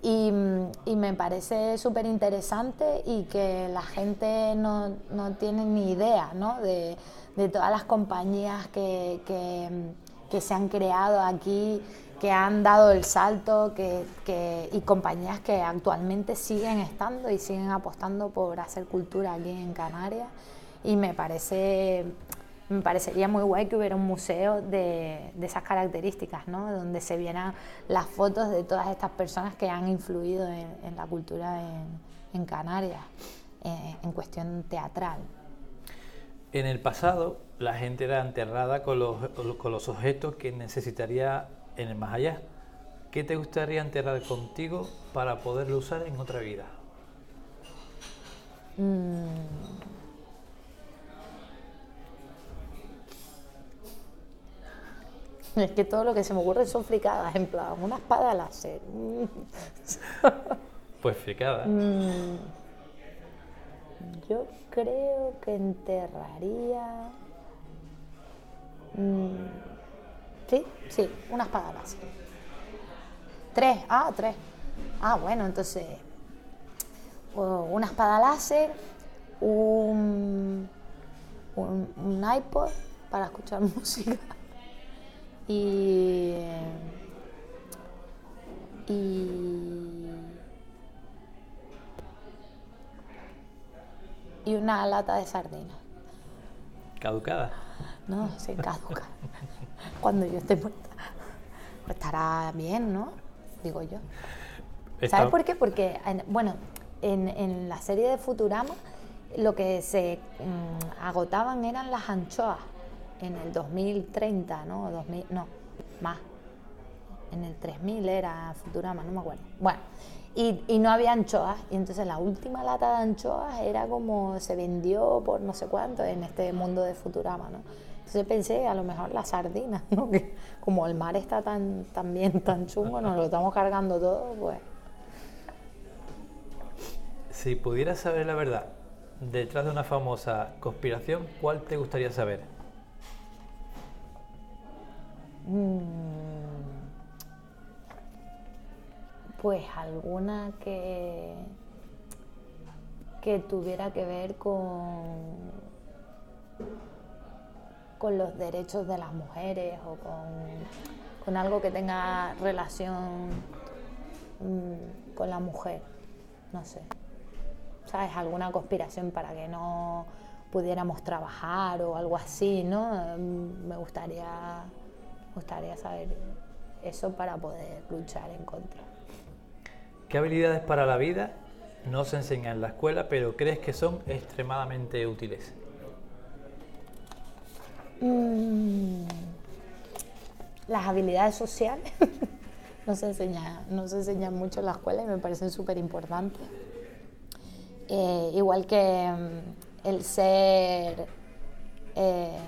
Y, me parece súper interesante y que la gente no, no tiene ni idea ¿no? de, de todas las compañías que, que, que se han creado aquí, que han dado el salto que, que- y compañías que actualmente siguen estando y siguen apostando por hacer cultura aquí en Canarias. Y me parece me parecería muy guay que hubiera un museo de, de esas características, ¿no? donde se vieran las fotos de todas estas personas que han influido en, en la cultura en, en Canarias, eh, en cuestión teatral. En el pasado, la gente era enterrada con los, con los objetos que necesitaría en el más allá. ¿Qué te gustaría enterrar contigo para poderlo usar en otra vida? Es que todo lo que se me ocurre son fricadas, en plan, una espada láser. mm, Pues fricada. Yo creo que enterraría... mm, Sí, sí, una espada láser. Tres, ah, tres. Ah, bueno, entonces... Una espada láser, un, un, un iPod para escuchar música y... y y una lata de sardinas. Caducada. No, se caduca. Cuando yo esté muerta. Pues estará bien, ¿no? Digo yo. Está- ¿Sabes por qué? Porque, en- bueno, en, en la serie de Futurama lo que se mm, agotaban eran las anchoas en el 2030, ¿no? O 2000, no, más. En el 3000 era Futurama, no me acuerdo. Bueno, y, y no había anchoas, y entonces la última lata de anchoas era como se vendió por no sé cuánto en este mundo de Futurama, ¿no? Entonces pensé, a lo mejor las sardinas, ¿no? Que como el mar está tan, tan bien, tan chungo, nos lo estamos cargando todo, pues... Si pudieras saber la verdad detrás de una famosa conspiración, ¿cuál te gustaría saber? Pues alguna que, que tuviera que ver con, con los derechos de las mujeres o con, con algo que tenga relación mm, con la mujer, no sé. ¿Sabes? Alguna conspiración para que no pudiéramos trabajar o algo así, ¿no? Mm, Me gustaría, gustaría saber eso para poder luchar en contra. ¿Qué habilidades para la vida no se enseñan en la escuela, pero crees que son extremadamente útiles? Mm, las habilidades sociales no se enseñan no se enseñan mucho en la escuela y me parecen súper importantes. Eh, igual que mm, el ser eh,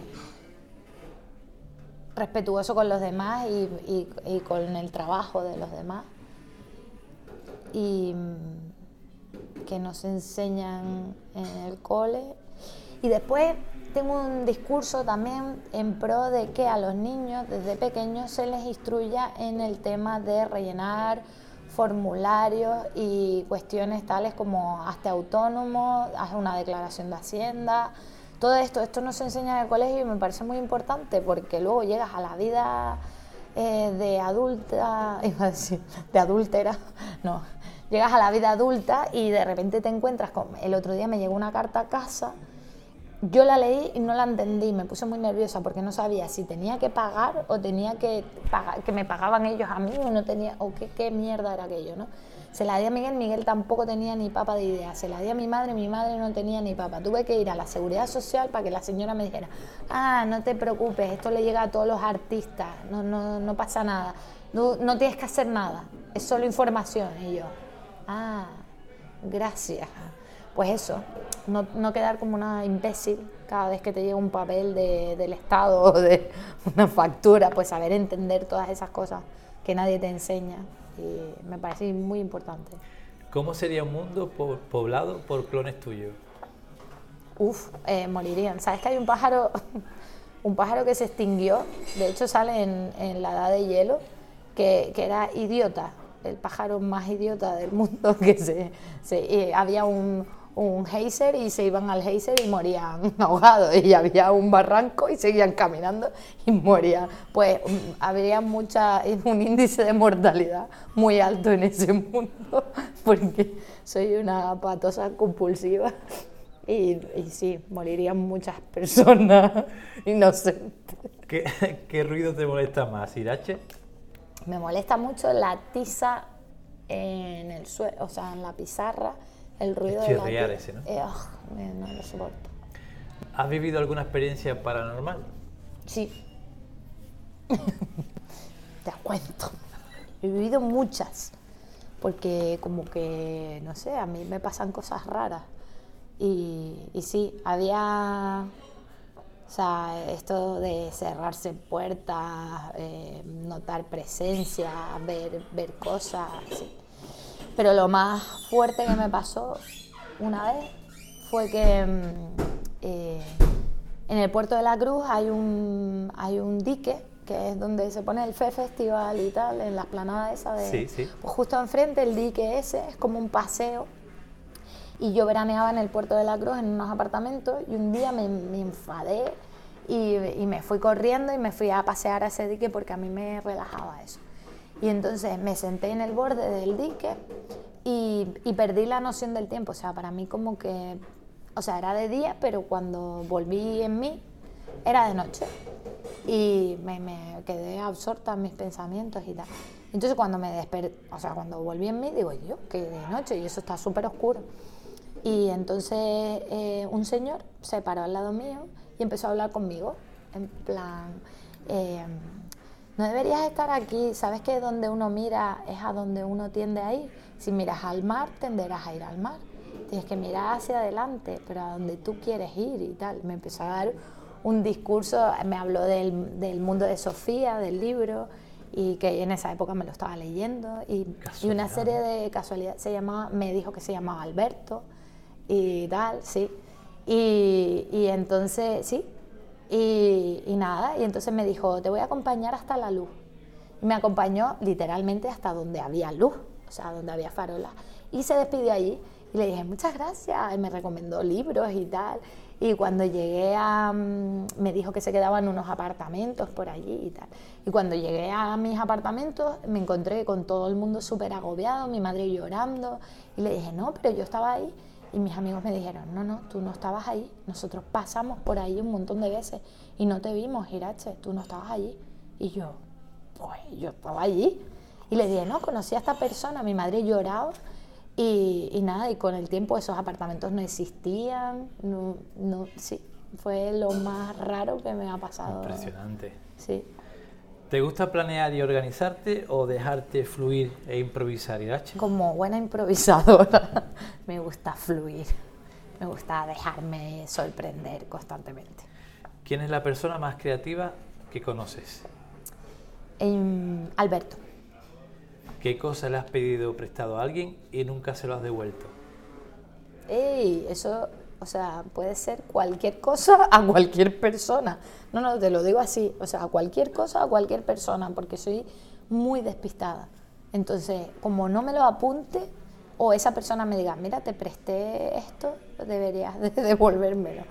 respetuoso con los demás y, con el trabajo de los demás. Y mm, que nos enseñan en el cole. Y después tengo un discurso también en pro de que a los niños desde pequeños se les instruya en el tema de rellenar formularios y cuestiones tales como hazte autónomo, haz una declaración de hacienda. Todo esto, esto no se enseña en el colegio y me parece muy importante porque luego llegas a la vida eh, de adulta, iba a decir, de adúltera, no, llegas a la vida adulta y de repente te encuentras con, el otro día me llegó una carta a casa, yo la leí y no la entendí, me puse muy nerviosa porque no sabía si tenía que pagar o tenía que pagar, que me pagaban ellos a mí o no tenía, o qué, qué mierda era aquello, ¿no? Se la di a Miguel, Miguel tampoco tenía ni papa de idea. Se la di a mi madre, mi madre no tenía ni papa. Tuve que ir a la seguridad social para que la señora me dijera, ah, no te preocupes, esto le llega a todos los artistas, no, no, no pasa nada, no, no tienes que hacer nada, es solo información. Y yo, ah, gracias. Pues eso, no, no quedar como una imbécil cada vez que te llega un papel de- del Estado o de una factura, pues saber entender todas esas cosas que nadie te enseña. Y me parece muy importante. ¿Cómo sería un mundo po- poblado por clones tuyos? Uf, eh, morirían. ¿Sabes que hay un pájaro, un pájaro que se extinguió? De hecho sale en, en la edad de hielo, que, que era idiota, el pájaro más idiota del mundo, que se, se- eh, había un, un geyser y se iban al geyser y morían ahogados, y había un barranco y seguían caminando y morían. Pues mm, habría mucha, un índice de mortalidad muy alto en ese mundo, porque soy una patosa compulsiva. Y, y sí, morirían muchas personas inocentes. ¿Qué, qué ruido te molesta más, Irache? Me molesta mucho la tiza en el suelo, o sea, en la pizarra, el ruido de la ese, ¿no? Eh, ugh, me- no lo soporto. ¿Has vivido alguna experiencia paranormal? Sí. Te cuento. He vivido muchas. Porque como que, no sé, a mí me pasan cosas raras. Y, y sí, había, o sea, esto de cerrarse puertas, eh, notar presencia, ver, ver cosas, sí. Pero lo más fuerte que me pasó una vez fue que mm, eh, en el puerto de la Cruz hay un, hay un dique que es donde se pone el FE Festival y tal, en la esplanada esa de... Sí, sí. Pues justo enfrente el dique ese es como un paseo y yo veraneaba en el puerto de la Cruz en unos apartamentos y un día me, me enfadé y, y me fui corriendo y me fui a pasear a ese dique porque a mí me relajaba eso. Y entonces me senté en el borde del dique y, perdí la noción del tiempo. O sea, para mí como que, o sea, era de día, pero cuando volví en mí era de noche. y me, me quedé absorta en mis pensamientos y tal. Entonces cuando me desperté, o sea, cuando volví en mí, digo, yo, que de noche y eso está súper oscuro. Y entonces eh, un señor se paró al lado mío y empezó a hablar conmigo, en plan, eh, no deberías estar aquí, sabes que donde uno mira es a donde uno tiende a ir. Si miras al mar, tenderás a ir al mar. Tienes que mirar hacia adelante, pero a donde tú quieres ir y tal. Me empezó a dar un discurso, me habló del, del mundo de Sofía, del libro, y que en esa época me lo estaba leyendo y, y, una serie de casualidades se llamaba me dijo que se llamaba Alberto y tal sí y, y entonces sí y, nada y entonces me dijo te voy a acompañar hasta la luz y me acompañó literalmente hasta donde había luz o sea donde había farolas y se despidió allí y le dije muchas gracias y me recomendó libros y tal y cuando llegué a... Mm, me dijo que se quedaban unos apartamentos por allí y tal. Y cuando llegué a mis apartamentos me encontré con todo el mundo súper agobiado, mi madre llorando. Y le dije, no, pero yo estaba ahí. Y mis amigos me dijeron, no, no, tú no estabas ahí. Nosotros pasamos por ahí un montón de veces y no te vimos, Irache, tú no estabas allí. Y yo, pues yo estaba allí. Y le dije, no, conocí a esta persona, mi madre lloraba y, nada, y con el tiempo esos apartamentos no existían, no, no, sí, fue lo más raro que me ha pasado. Impresionante. Sí. ¿Te gusta planear y organizarte o dejarte fluir e improvisar, Irache? Como buena improvisadora, me gusta fluir, me gusta dejarme sorprender constantemente. ¿Quién es la persona más creativa que conoces? Eh, Alberto. ¿Qué cosa le has pedido prestado a alguien y nunca se lo has devuelto? ¡Ey! Eso, o sea, puede ser cualquier cosa a cualquier persona. No, no, te lo digo así. O sea, a cualquier cosa a cualquier persona, porque soy muy despistada. Entonces, como no me lo apunte, o esa persona me diga, mira, te presté esto, deberías de devolvérmelo.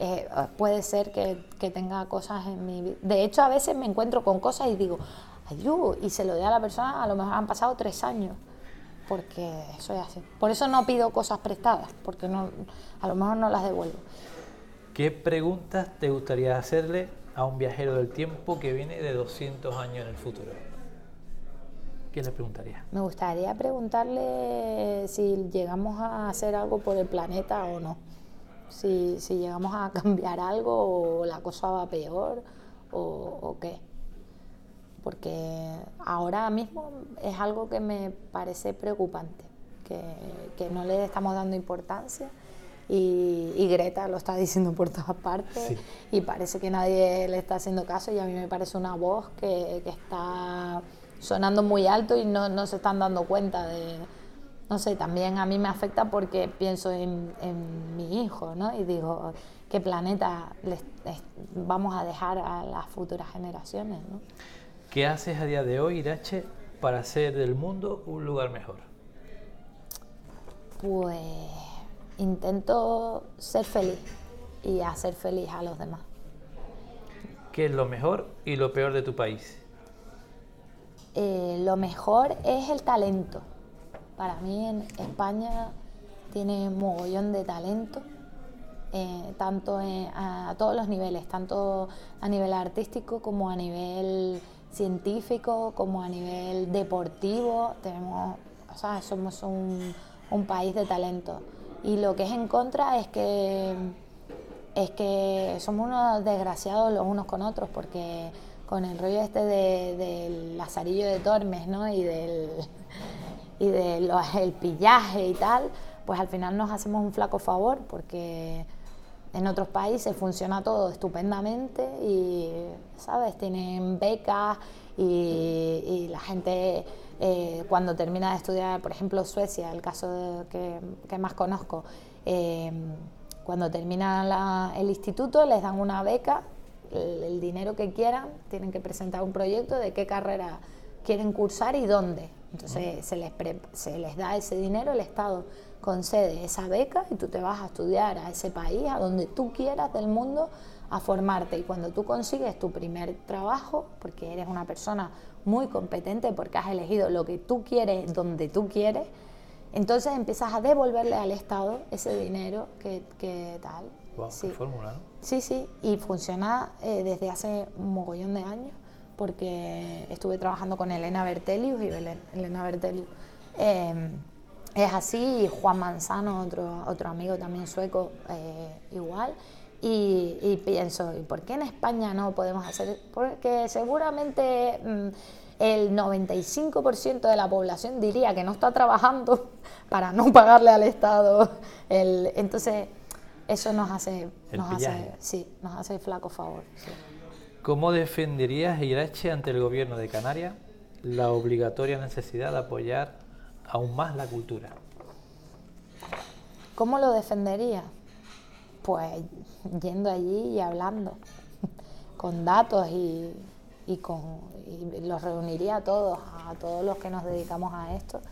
Eh, puede ser que, tenga cosas en mi vida. De hecho, a veces me encuentro con cosas y digo, y se lo dé a la persona, a lo mejor han pasado tres años, porque es así. Por eso no pido cosas prestadas, porque no, a lo mejor no las devuelvo. ¿Qué preguntas te gustaría hacerle a un viajero del tiempo que viene de 200 años en el futuro? ¿Qué le preguntaría? Me gustaría preguntarle si llegamos a hacer algo por el planeta o no. Si, si llegamos a cambiar algo o la cosa va peor o, o qué porque ahora mismo es algo que me parece preocupante, que, que no le estamos dando importancia. Y, y, Greta lo está diciendo por todas partes sí. y parece que nadie le está haciendo caso y a mí me parece una voz que, que está sonando muy alto y no, no, se están dando cuenta de, no sé, también a mí me afecta porque pienso en, en mi hijo, ¿no? Y digo, ¿qué planeta les, les vamos a dejar a las futuras generaciones, ¿no? ¿Qué haces a día de hoy, Irache, para hacer del mundo un lugar mejor? Pues intento ser feliz y hacer feliz a los demás. ¿Qué es lo mejor y lo peor de tu país? Eh, lo mejor es el talento. Para mí en España tiene mogollón de talento, eh, tanto en, a, a todos los niveles, tanto a nivel artístico como a nivel científico como a nivel deportivo. Tenemos, o sea, somos un, un, país de talento. Y lo que es en contra es que, es que somos unos desgraciados los unos con otros, porque con el rollo este del de Lazarillo de Tormes ¿no? y del y del el pillaje y tal, pues al final nos hacemos un flaco favor porque en otros países funciona todo estupendamente y, ¿sabes? Tienen becas y, la gente eh, cuando termina de estudiar, por ejemplo, Suecia, el caso que, más conozco, eh, cuando termina el instituto les dan una beca, el, dinero que quieran, tienen que presentar un proyecto de qué carrera quieren cursar y dónde. Entonces se les, se les da ese dinero, el Estado concede esa beca y tú te vas a estudiar a ese país, a donde tú quieras del mundo, a formarte. Y cuando tú consigues tu primer trabajo, porque eres una persona muy competente, porque has elegido lo que tú quieres, donde tú quieres, entonces empiezas a devolverle al Estado ese dinero que, que tal. Wow, sí. fórmula, ¿no? Sí, sí, y funciona eh, desde hace un mogollón de años, porque estuve trabajando con Elena Bertelius y Elena Bertelius eh, es así, Juan Manzano, otro, otro amigo también sueco, eh, igual. Y, pienso, ¿y por qué en España no podemos hacer? Porque seguramente mm, el 95% de la población diría que no está trabajando para no pagarle al Estado. El, entonces, eso nos hace, nos hace, sí, nos hace flaco favor. ¿Cómo defenderías, Irache, ante el gobierno de Canarias la obligatoria necesidad de apoyar aún más la cultura? ¿Cómo lo defendería? Pues yendo allí y hablando, con datos y, con, los reuniría a todos, a todos los que nos dedicamos a esto.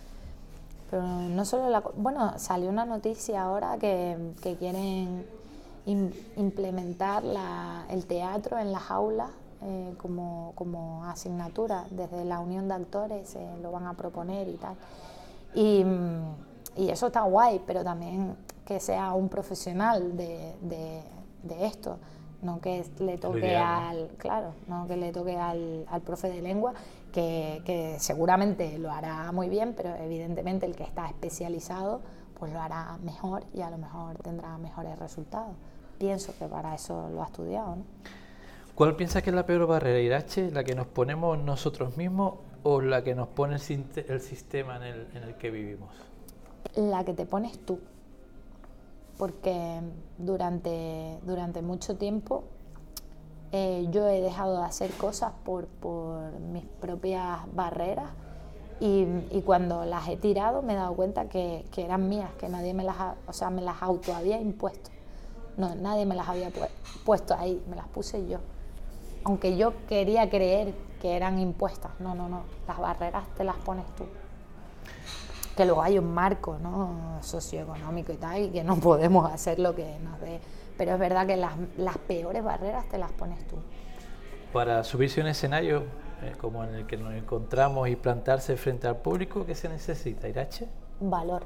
Pero no solo la... Bueno, salió una noticia ahora que, quieren implementar el teatro en las aulas eh, como, como, asignatura. Desde la Unión de Actores se lo van a proponer y tal. Y, y, eso está guay, pero también que sea un profesional de, de, esto, no que le toque al, claro, no que le toque al, al profe de lengua, que, que, seguramente lo hará muy bien, pero evidentemente el que está especializado pues lo hará mejor y a lo mejor tendrá mejores resultados. Pienso que para eso lo ha estudiado. ¿no? ¿Cuál piensas que es la peor barrera, Irache? ¿La que nos ponemos nosotros mismos o la que nos pone el sistema en el, en el que vivimos? La que te pones tú porque durante, durante mucho tiempo eh, yo he dejado de hacer cosas por, por mis propias barreras y, y, cuando las he tirado me he dado cuenta que, que, eran mías, que nadie me las, o sea, me las auto había impuesto. No, nadie me las había puesto ahí, me las puse yo. Aunque yo quería creer que eran impuestas, no, no, no, las barreras te las pones tú que luego hay un marco ¿no? socioeconómico y tal, y que no podemos hacer lo que nos dé. Pero es verdad que las, las peores barreras te las pones tú. Para subirse a un escenario eh, como en el que nos encontramos y plantarse frente al público, ¿qué se necesita, Irache? Valor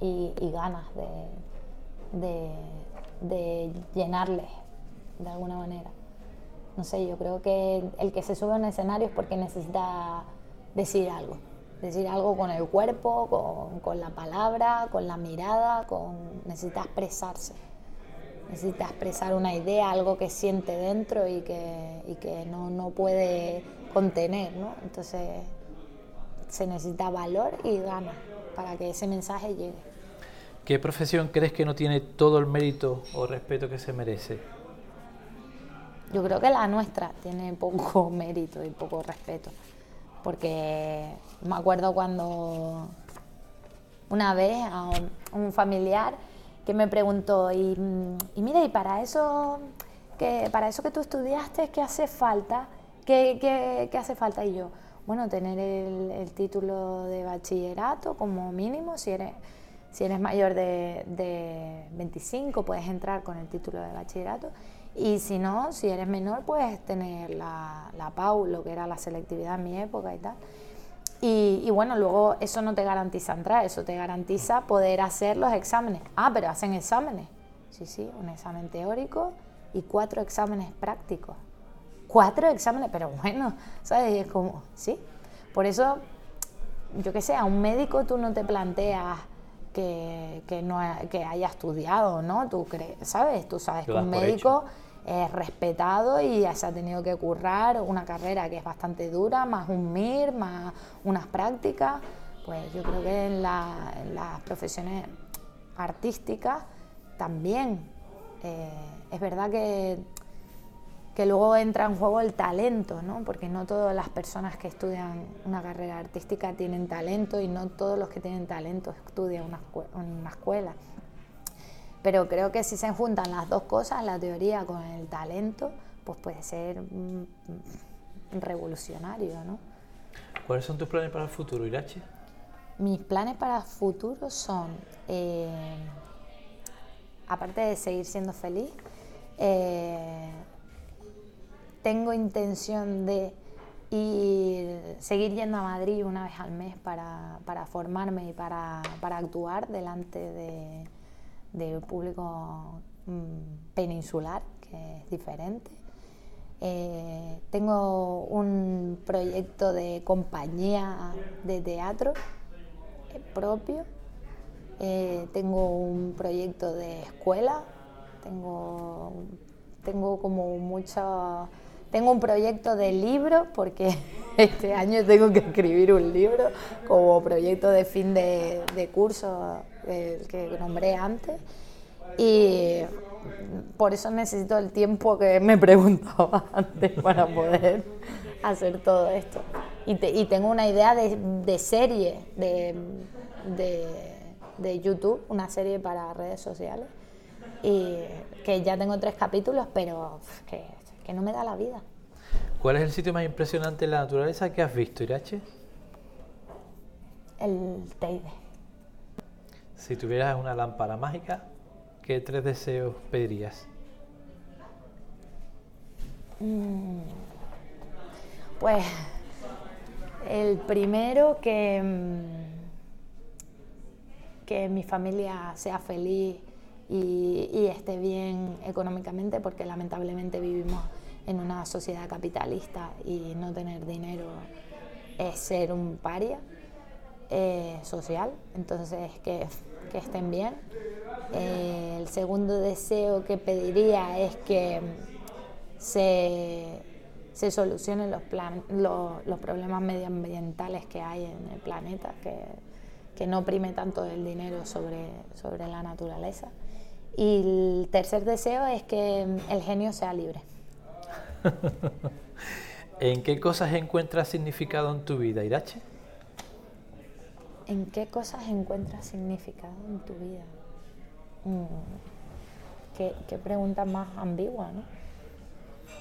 y, y ganas de, de, de llenarles de alguna manera. No sé, yo creo que el que se sube a un escenario es porque necesita decir algo decir algo con el cuerpo, con, con, la palabra, con la mirada, con necesita expresarse. Necesita expresar una idea, algo que siente dentro y que, y que no, no, puede contener. ¿no? Entonces se necesita valor y ganas para que ese mensaje llegue. ¿Qué profesión crees que no tiene todo el mérito o respeto que se merece? Yo creo que la nuestra tiene poco mérito y poco respeto porque me acuerdo cuando una vez a un, familiar que me preguntó, y, mira, y para eso, que, para eso que tú estudiaste, ¿qué hace falta? ¿Qué, qué, hace falta? Y yo, bueno, tener el, título de bachillerato como mínimo, si eres, si eres mayor de, de 25 puedes entrar con el título de bachillerato y si no, si eres menor, puedes tener la, la PAU, lo que era la selectividad en mi época y tal. Y, bueno, luego eso no te garantiza entrar, eso te garantiza poder hacer los exámenes. Ah, pero hacen exámenes. Sí, sí, un examen teórico y cuatro exámenes prácticos. Cuatro exámenes, pero bueno, ¿sabes? Es como, sí. Por eso, yo qué sé, a un médico tú no te planteas que, que no que haya estudiado, ¿no? Tú crees, ¿sabes? Tú sabes que un médico es respetado y se ha tenido que currar una carrera que es bastante dura, más un MIR, más unas prácticas. Pues yo creo que en, las profesiones artísticas también eh, es verdad que, que luego entra en juego el talento, ¿no? porque no todas las personas que estudian una carrera artística tienen talento y no todos los que tienen talento estudian una, una escuela. Pero creo que si se juntan las dos cosas, la teoría con el talento, pues puede ser revolucionario, ¿no? ¿Cuáles son tus planes para el futuro, Irache? Mis planes para el futuro son, eh, aparte de seguir siendo feliz, eh, tengo intención de ir, seguir yendo a Madrid una vez al mes para, para formarme y para, para actuar delante de de público mm, peninsular, que es diferente. Eh, tengo un proyecto de compañía de teatro eh, propio. Eh, tengo un proyecto de escuela. Tengo, tengo como mucha... Tengo un proyecto de libro porque este año tengo que escribir un libro como proyecto de fin de, curso que nombré antes. Y por eso necesito el tiempo que me preguntaba antes para poder hacer todo esto. Y, tengo una idea de, de serie de, de, de, YouTube, una serie para redes sociales, y que ya tengo tres capítulos, pero que, que no me da la vida. ¿Cuál es el sitio más impresionante en la naturaleza que has visto, Irache? El Teide. Si tuvieras una lámpara mágica, ¿qué tres deseos pedirías? Mm. Pues el primero que, mm, que mi familia sea feliz y, y, esté bien económicamente, porque lamentablemente vivimos en una sociedad capitalista y no tener dinero es ser un paria eh, social, entonces que, que estén bien. Eh, el segundo deseo que pediría es que se, se solucionen los, plan, los, los, problemas medioambientales que hay en el planeta, que, que no prime tanto el dinero sobre, sobre la naturaleza. Y el tercer deseo es que el genio sea libre. ¿En qué cosas encuentras significado en tu vida, Irache? ¿En qué cosas encuentras significado en tu vida? Mm, ¿Qué, qué, pregunta más ambigua, ¿no?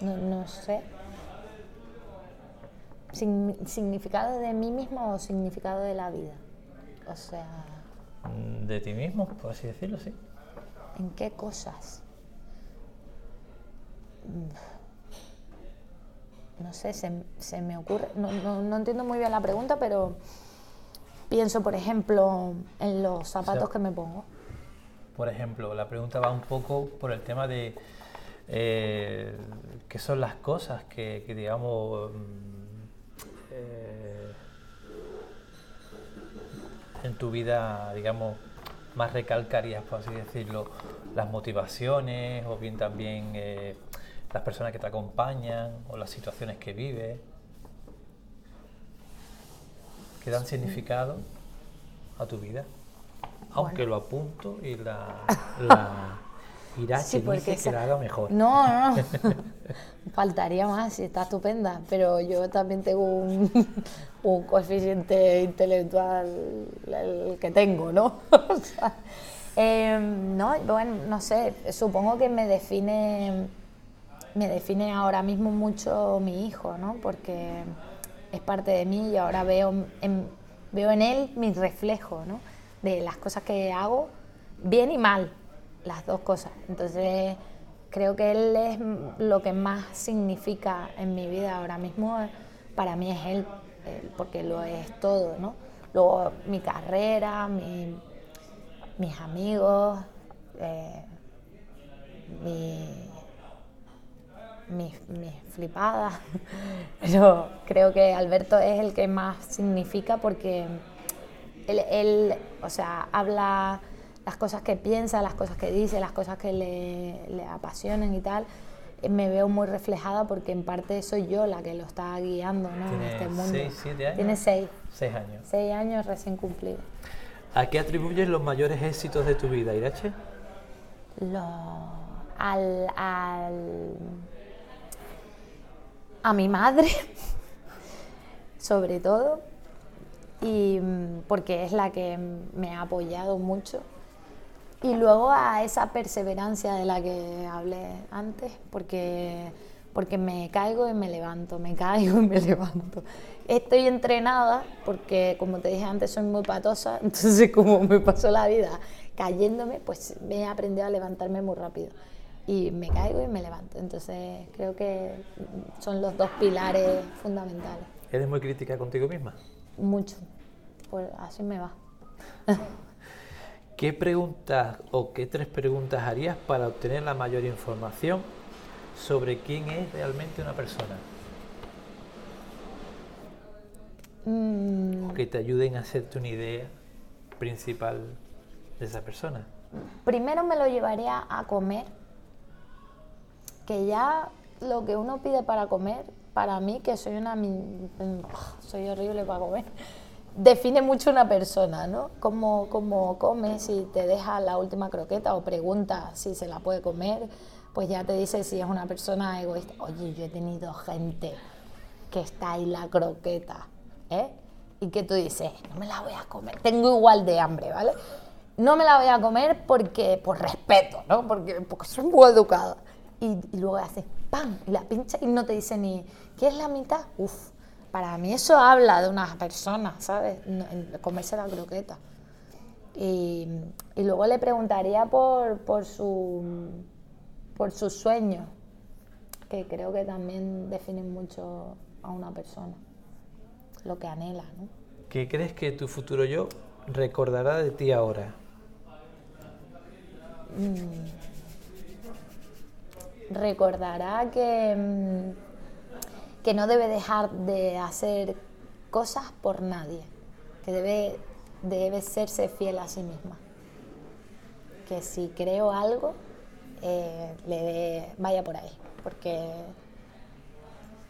No, no sé. Sin, ¿Significado de mí mismo o significado de la vida? O sea... Mm, de ti mismo, por así decirlo, sí. ¿En qué cosas? No sé, se, se me ocurre... No, no, no entiendo muy bien la pregunta, pero pienso, por ejemplo, en los zapatos o sea, que me pongo. Por ejemplo, la pregunta va un poco por el tema de eh, qué son las cosas que, que digamos, eh, en tu vida, digamos, más recalcarías, por así decirlo, las motivaciones o bien también eh, las personas que te acompañan o las situaciones que vives que dan significado a tu vida. Aunque bueno. lo apunto y la, la Irache sí, dice que la haga mejor. No, no, faltaría más, está estupenda, pero yo también tengo un, un coeficiente intelectual el que tengo, ¿no? o sea, eh, no, bueno, no sé, supongo que me define, me define ahora mismo mucho mi hijo, ¿no? Porque es parte de mí y ahora veo en, veo en él mi reflejo, ¿no? De las cosas que hago, bien y mal, las dos cosas. Entonces, creo que él es lo que más significa en mi vida ahora mismo, para mí es él, porque lo es todo, ¿no? Luego, mi carrera, mi, mis amigos, eh, mi mis, mis flipadas, pero creo que Alberto es el que más significa porque él, él, o sea, habla las cosas que piensa, las cosas que dice, las cosas que le, le apasionan y tal, me veo muy reflejada porque en parte soy yo la que lo está guiando ¿no? en este mundo. Seis, siete años. Tiene seis. Seis años. Seis años recién cumplidos. ¿A qué atribuyes los mayores éxitos de tu vida, Irache? Lo, al, al a mi madre, sobre todo, y mm, porque es la que me ha apoyado mucho. Y luego a esa perseverancia de la que hablé antes, porque, porque me caigo y me levanto, me caigo y me levanto. Estoy entrenada porque, como te dije antes, soy muy patosa, entonces como me pasó la vida cayéndome, pues me he aprendido a levantarme muy rápido y me caigo y me levanto. Entonces creo que son los dos pilares fundamentales. ¿Eres muy crítica contigo misma? Mucho, pues así me va. ¿Qué preguntas o qué tres preguntas harías para obtener la mayor información sobre quién es realmente una persona? Mm, O que te ayuden a hacerte una idea principal de esa persona. primero me lo llevaría a comer, que ya lo que uno pide para comer, para mí, que soy una... soy horrible para comer, define mucho una persona, ¿no? Cómo, cómo come, si te deja la última croqueta o pregunta si se la puede comer, pues ya te dice si es una persona egoísta. Oye, yo he tenido gente que está ahí la croqueta, ¿eh? Y que tú dices, no me la voy a comer, tengo igual de hambre, ¿vale? No me la voy a comer porque, por respeto, ¿no? Porque, porque soy muy educada. Y, y luego haces ¡pam! Y la pincha y no te dice ni, ¿quieres la mitad? Uf, para mí eso habla de una persona, ¿sabes? No- comerse la croqueta. Y, y luego le preguntaría por, por, su, por sus sueños, que creo que también definen mucho a una persona, lo que anhela, ¿no? ¿Qué crees que tu futuro yo recordará de ti ahora? Recordará que, mm, que no debe dejar de hacer cosas por nadie, que debe, debe serse fiel a sí misma. Que si creo algo, eh, le vaya por ahí, porque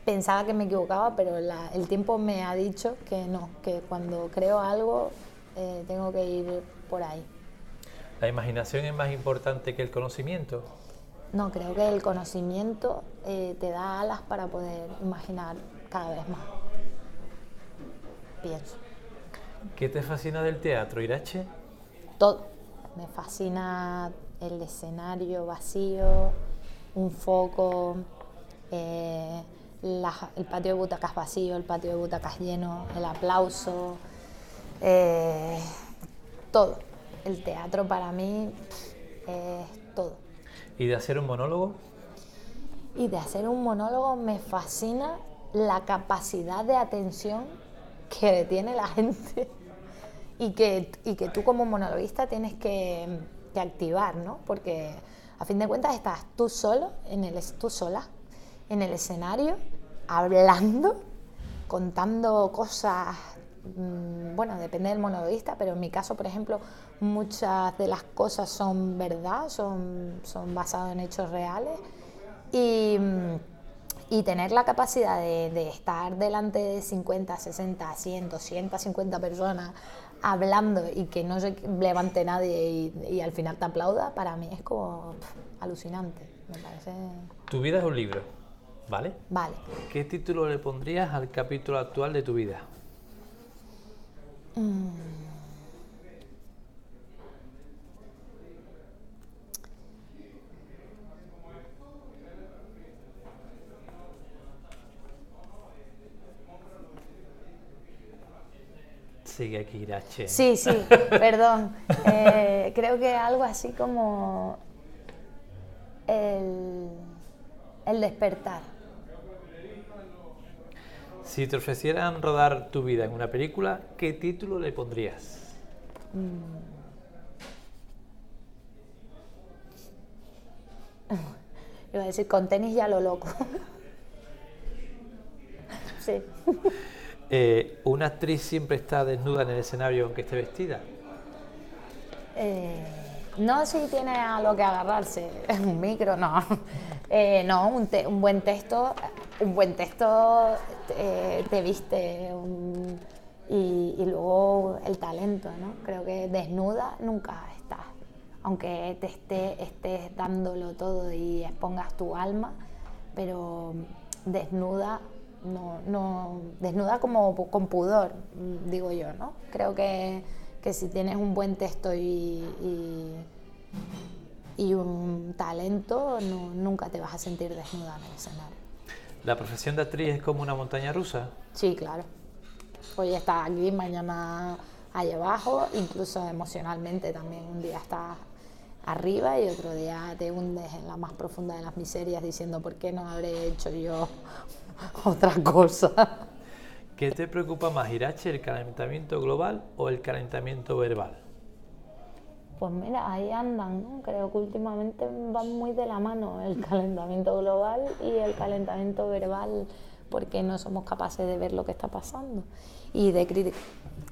pensaba que me equivocaba, pero la- el tiempo me ha dicho que no, que cuando creo algo eh, tengo que ir por ahí. ¿La imaginación es más importante que el conocimiento? No, creo que el conocimiento eh, te da alas para poder imaginar cada vez más. Pienso. ¿Qué te fascina del teatro, Irache? Todo. Me fascina el escenario vacío, un foco, eh, la- el patio de butacas vacío, el patio de butacas lleno, el aplauso, eh, todo. El teatro para mí es. ¿Y de hacer un monólogo? Y de hacer un monólogo me fascina la capacidad de atención que tiene la gente y que, y que tú como monologuista tienes que, que activar, ¿no? Porque a fin de cuentas estás tú solo, en el, tú sola, en el escenario, hablando, contando cosas, bueno, depende del monologuista, pero en mi caso, por ejemplo, muchas de las cosas son verdad, son, son basadas en hechos reales y, mm, y tener la capacidad de, de estar delante de 50, 60, 100, 250 personas hablando y que no se levante nadie y, y al final te aplauda, para mí es como alucinante. Me parece. Tu vida es un libro, ¿vale? Vale. ¿Qué título le pondrías al capítulo actual de tu vida? Sigue aquí. Sí, sí, perdón. Eh, creo que algo así como el, el despertar. Si te ofrecieran rodar tu vida en una película, ¿qué título le pondrías? Iba a decir con tenis ya lo loco. Sí. Eh, ¿Una actriz siempre está desnuda en el escenario aunque esté vestida? Eh, no si tiene a lo que agarrarse, un micro, no. Eh, no, un, un buen texto, un buen texto eh, te viste y, y luego el talento, ¿no? Creo que desnuda nunca estás. Aunque te esté, estés dándolo todo y expongas tu alma, pero desnuda, no, no, desnuda como con pudor, digo yo, ¿no? Creo que, que si tienes un buen texto y, y, y un talento, no- nunca te vas a sentir desnuda en el escenario. ¿La profesión de actriz es como una montaña rusa? Sí, claro. Hoy estás aquí, mañana allá abajo, incluso emocionalmente también. Un día estás arriba y otro día te hundes en la más profunda de las miserias diciendo por qué no habré hecho yo otra cosa. ¿Qué te preocupa más, Irache, el calentamiento global o el calentamiento verbal? Pues mira, ahí andan, ¿no? Creo que últimamente van muy de la mano el calentamiento global y el calentamiento verbal porque no somos capaces de ver lo que está pasando y de,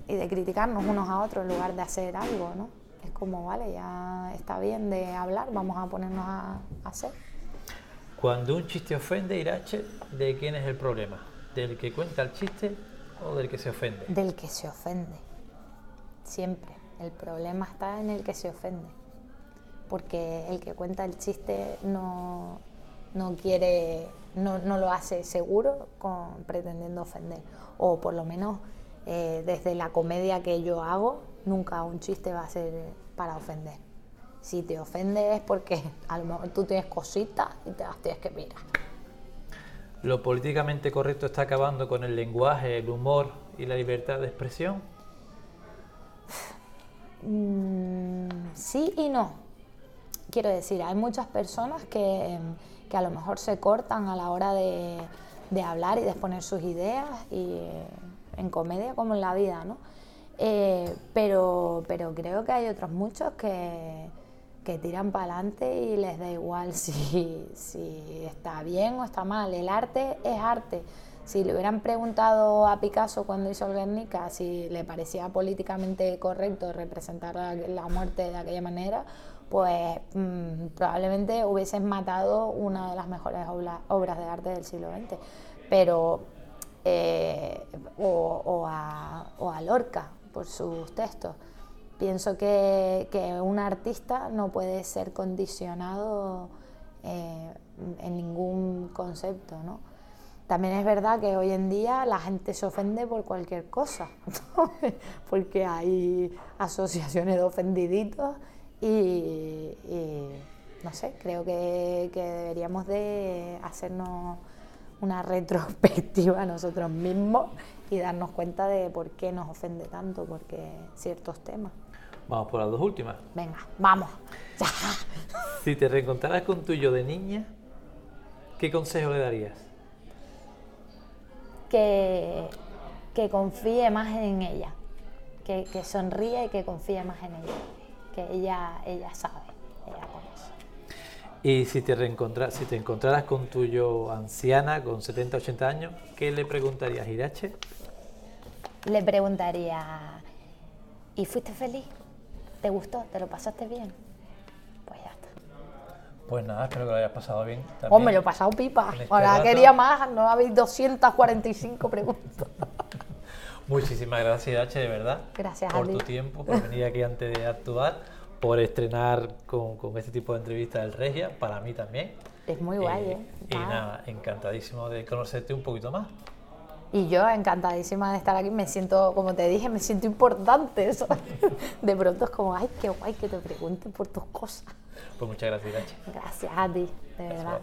y de criticarnos unos a otros en lugar de hacer algo, ¿no? Es como, vale, ya está bien de hablar, vamos a ponernos a, a hacer. Cuando un chiste ofende, Irache, ¿de quién es el problema? ¿Del que cuenta el chiste o del que se ofende? Del que se ofende, siempre. El problema está en el que se ofende, porque el que cuenta el chiste no, no quiere, no, no, lo hace seguro con, pretendiendo ofender, o por lo menos eh, desde la comedia que yo hago, nunca un chiste va a ser para ofender. Si te ofende es porque a lo mejor tú tienes cositas y te las tienes que mirar. ¿Lo políticamente correcto está acabando con el lenguaje, el humor y la libertad de expresión? Mm, sí y no. Quiero decir, hay muchas personas que, que, a lo mejor se cortan a la hora de, de hablar y de exponer sus ideas, y, en comedia como en la vida, ¿no? Eh, pero, pero creo que hay otros muchos que, que tiran para adelante y les da igual si, si está bien o está mal. El arte es arte. Si le hubieran preguntado a Picasso cuando hizo el Guernica si le parecía políticamente correcto representar la, muerte de aquella manera, pues mmm, probablemente hubiesen matado una de las mejores obra, obras de arte del siglo XX. Pero, eh, o, o, a, o a Lorca por sus textos pienso que, que, un artista no puede ser condicionado eh, en ningún concepto, ¿no? También es verdad que hoy en día la gente se ofende por cualquier cosa, porque hay asociaciones de ofendiditos y, no sé, creo que, deberíamos de hacernos una retrospectiva nosotros mismos y darnos cuenta de por qué nos ofende tanto, porque ciertos temas. Vamos por las dos últimas. Venga, vamos. Ya. Si te reencontraras con tu yo de niña, ¿qué consejo le darías? Que, que confíe más en ella, que, que sonríe y que confíe más en ella, que ella, ella sabe, ella conoce. Y si te, reencontras, si te encontraras con tu yo anciana, con 70, 80 años, ¿qué le preguntarías, Irache? Le preguntaría, ¿y fuiste feliz? ¿Te gustó? ¿Te lo pasaste bien? Pues ya está. Pues nada, espero que lo hayas pasado bien. También. Me lo he pasado pipa. Este Ahora quería más, no habéis 245 preguntas. Muchísimas gracias, Irache, de verdad. Gracias por a tu tiempo, por venir aquí antes de actuar, por estrenar con, con este tipo de entrevistas del Regia, para mí también. Es muy guay, ¿eh? Y ah. nada, encantadísimo de conocerte un poquito más. Y yo encantadísima de estar aquí, me siento, como te dije, me siento importante. Eso. De pronto es como, ay, qué guay que te pregunten por tus cosas. Pues muchas gracias, Irache. Gracias a ti, de verdad.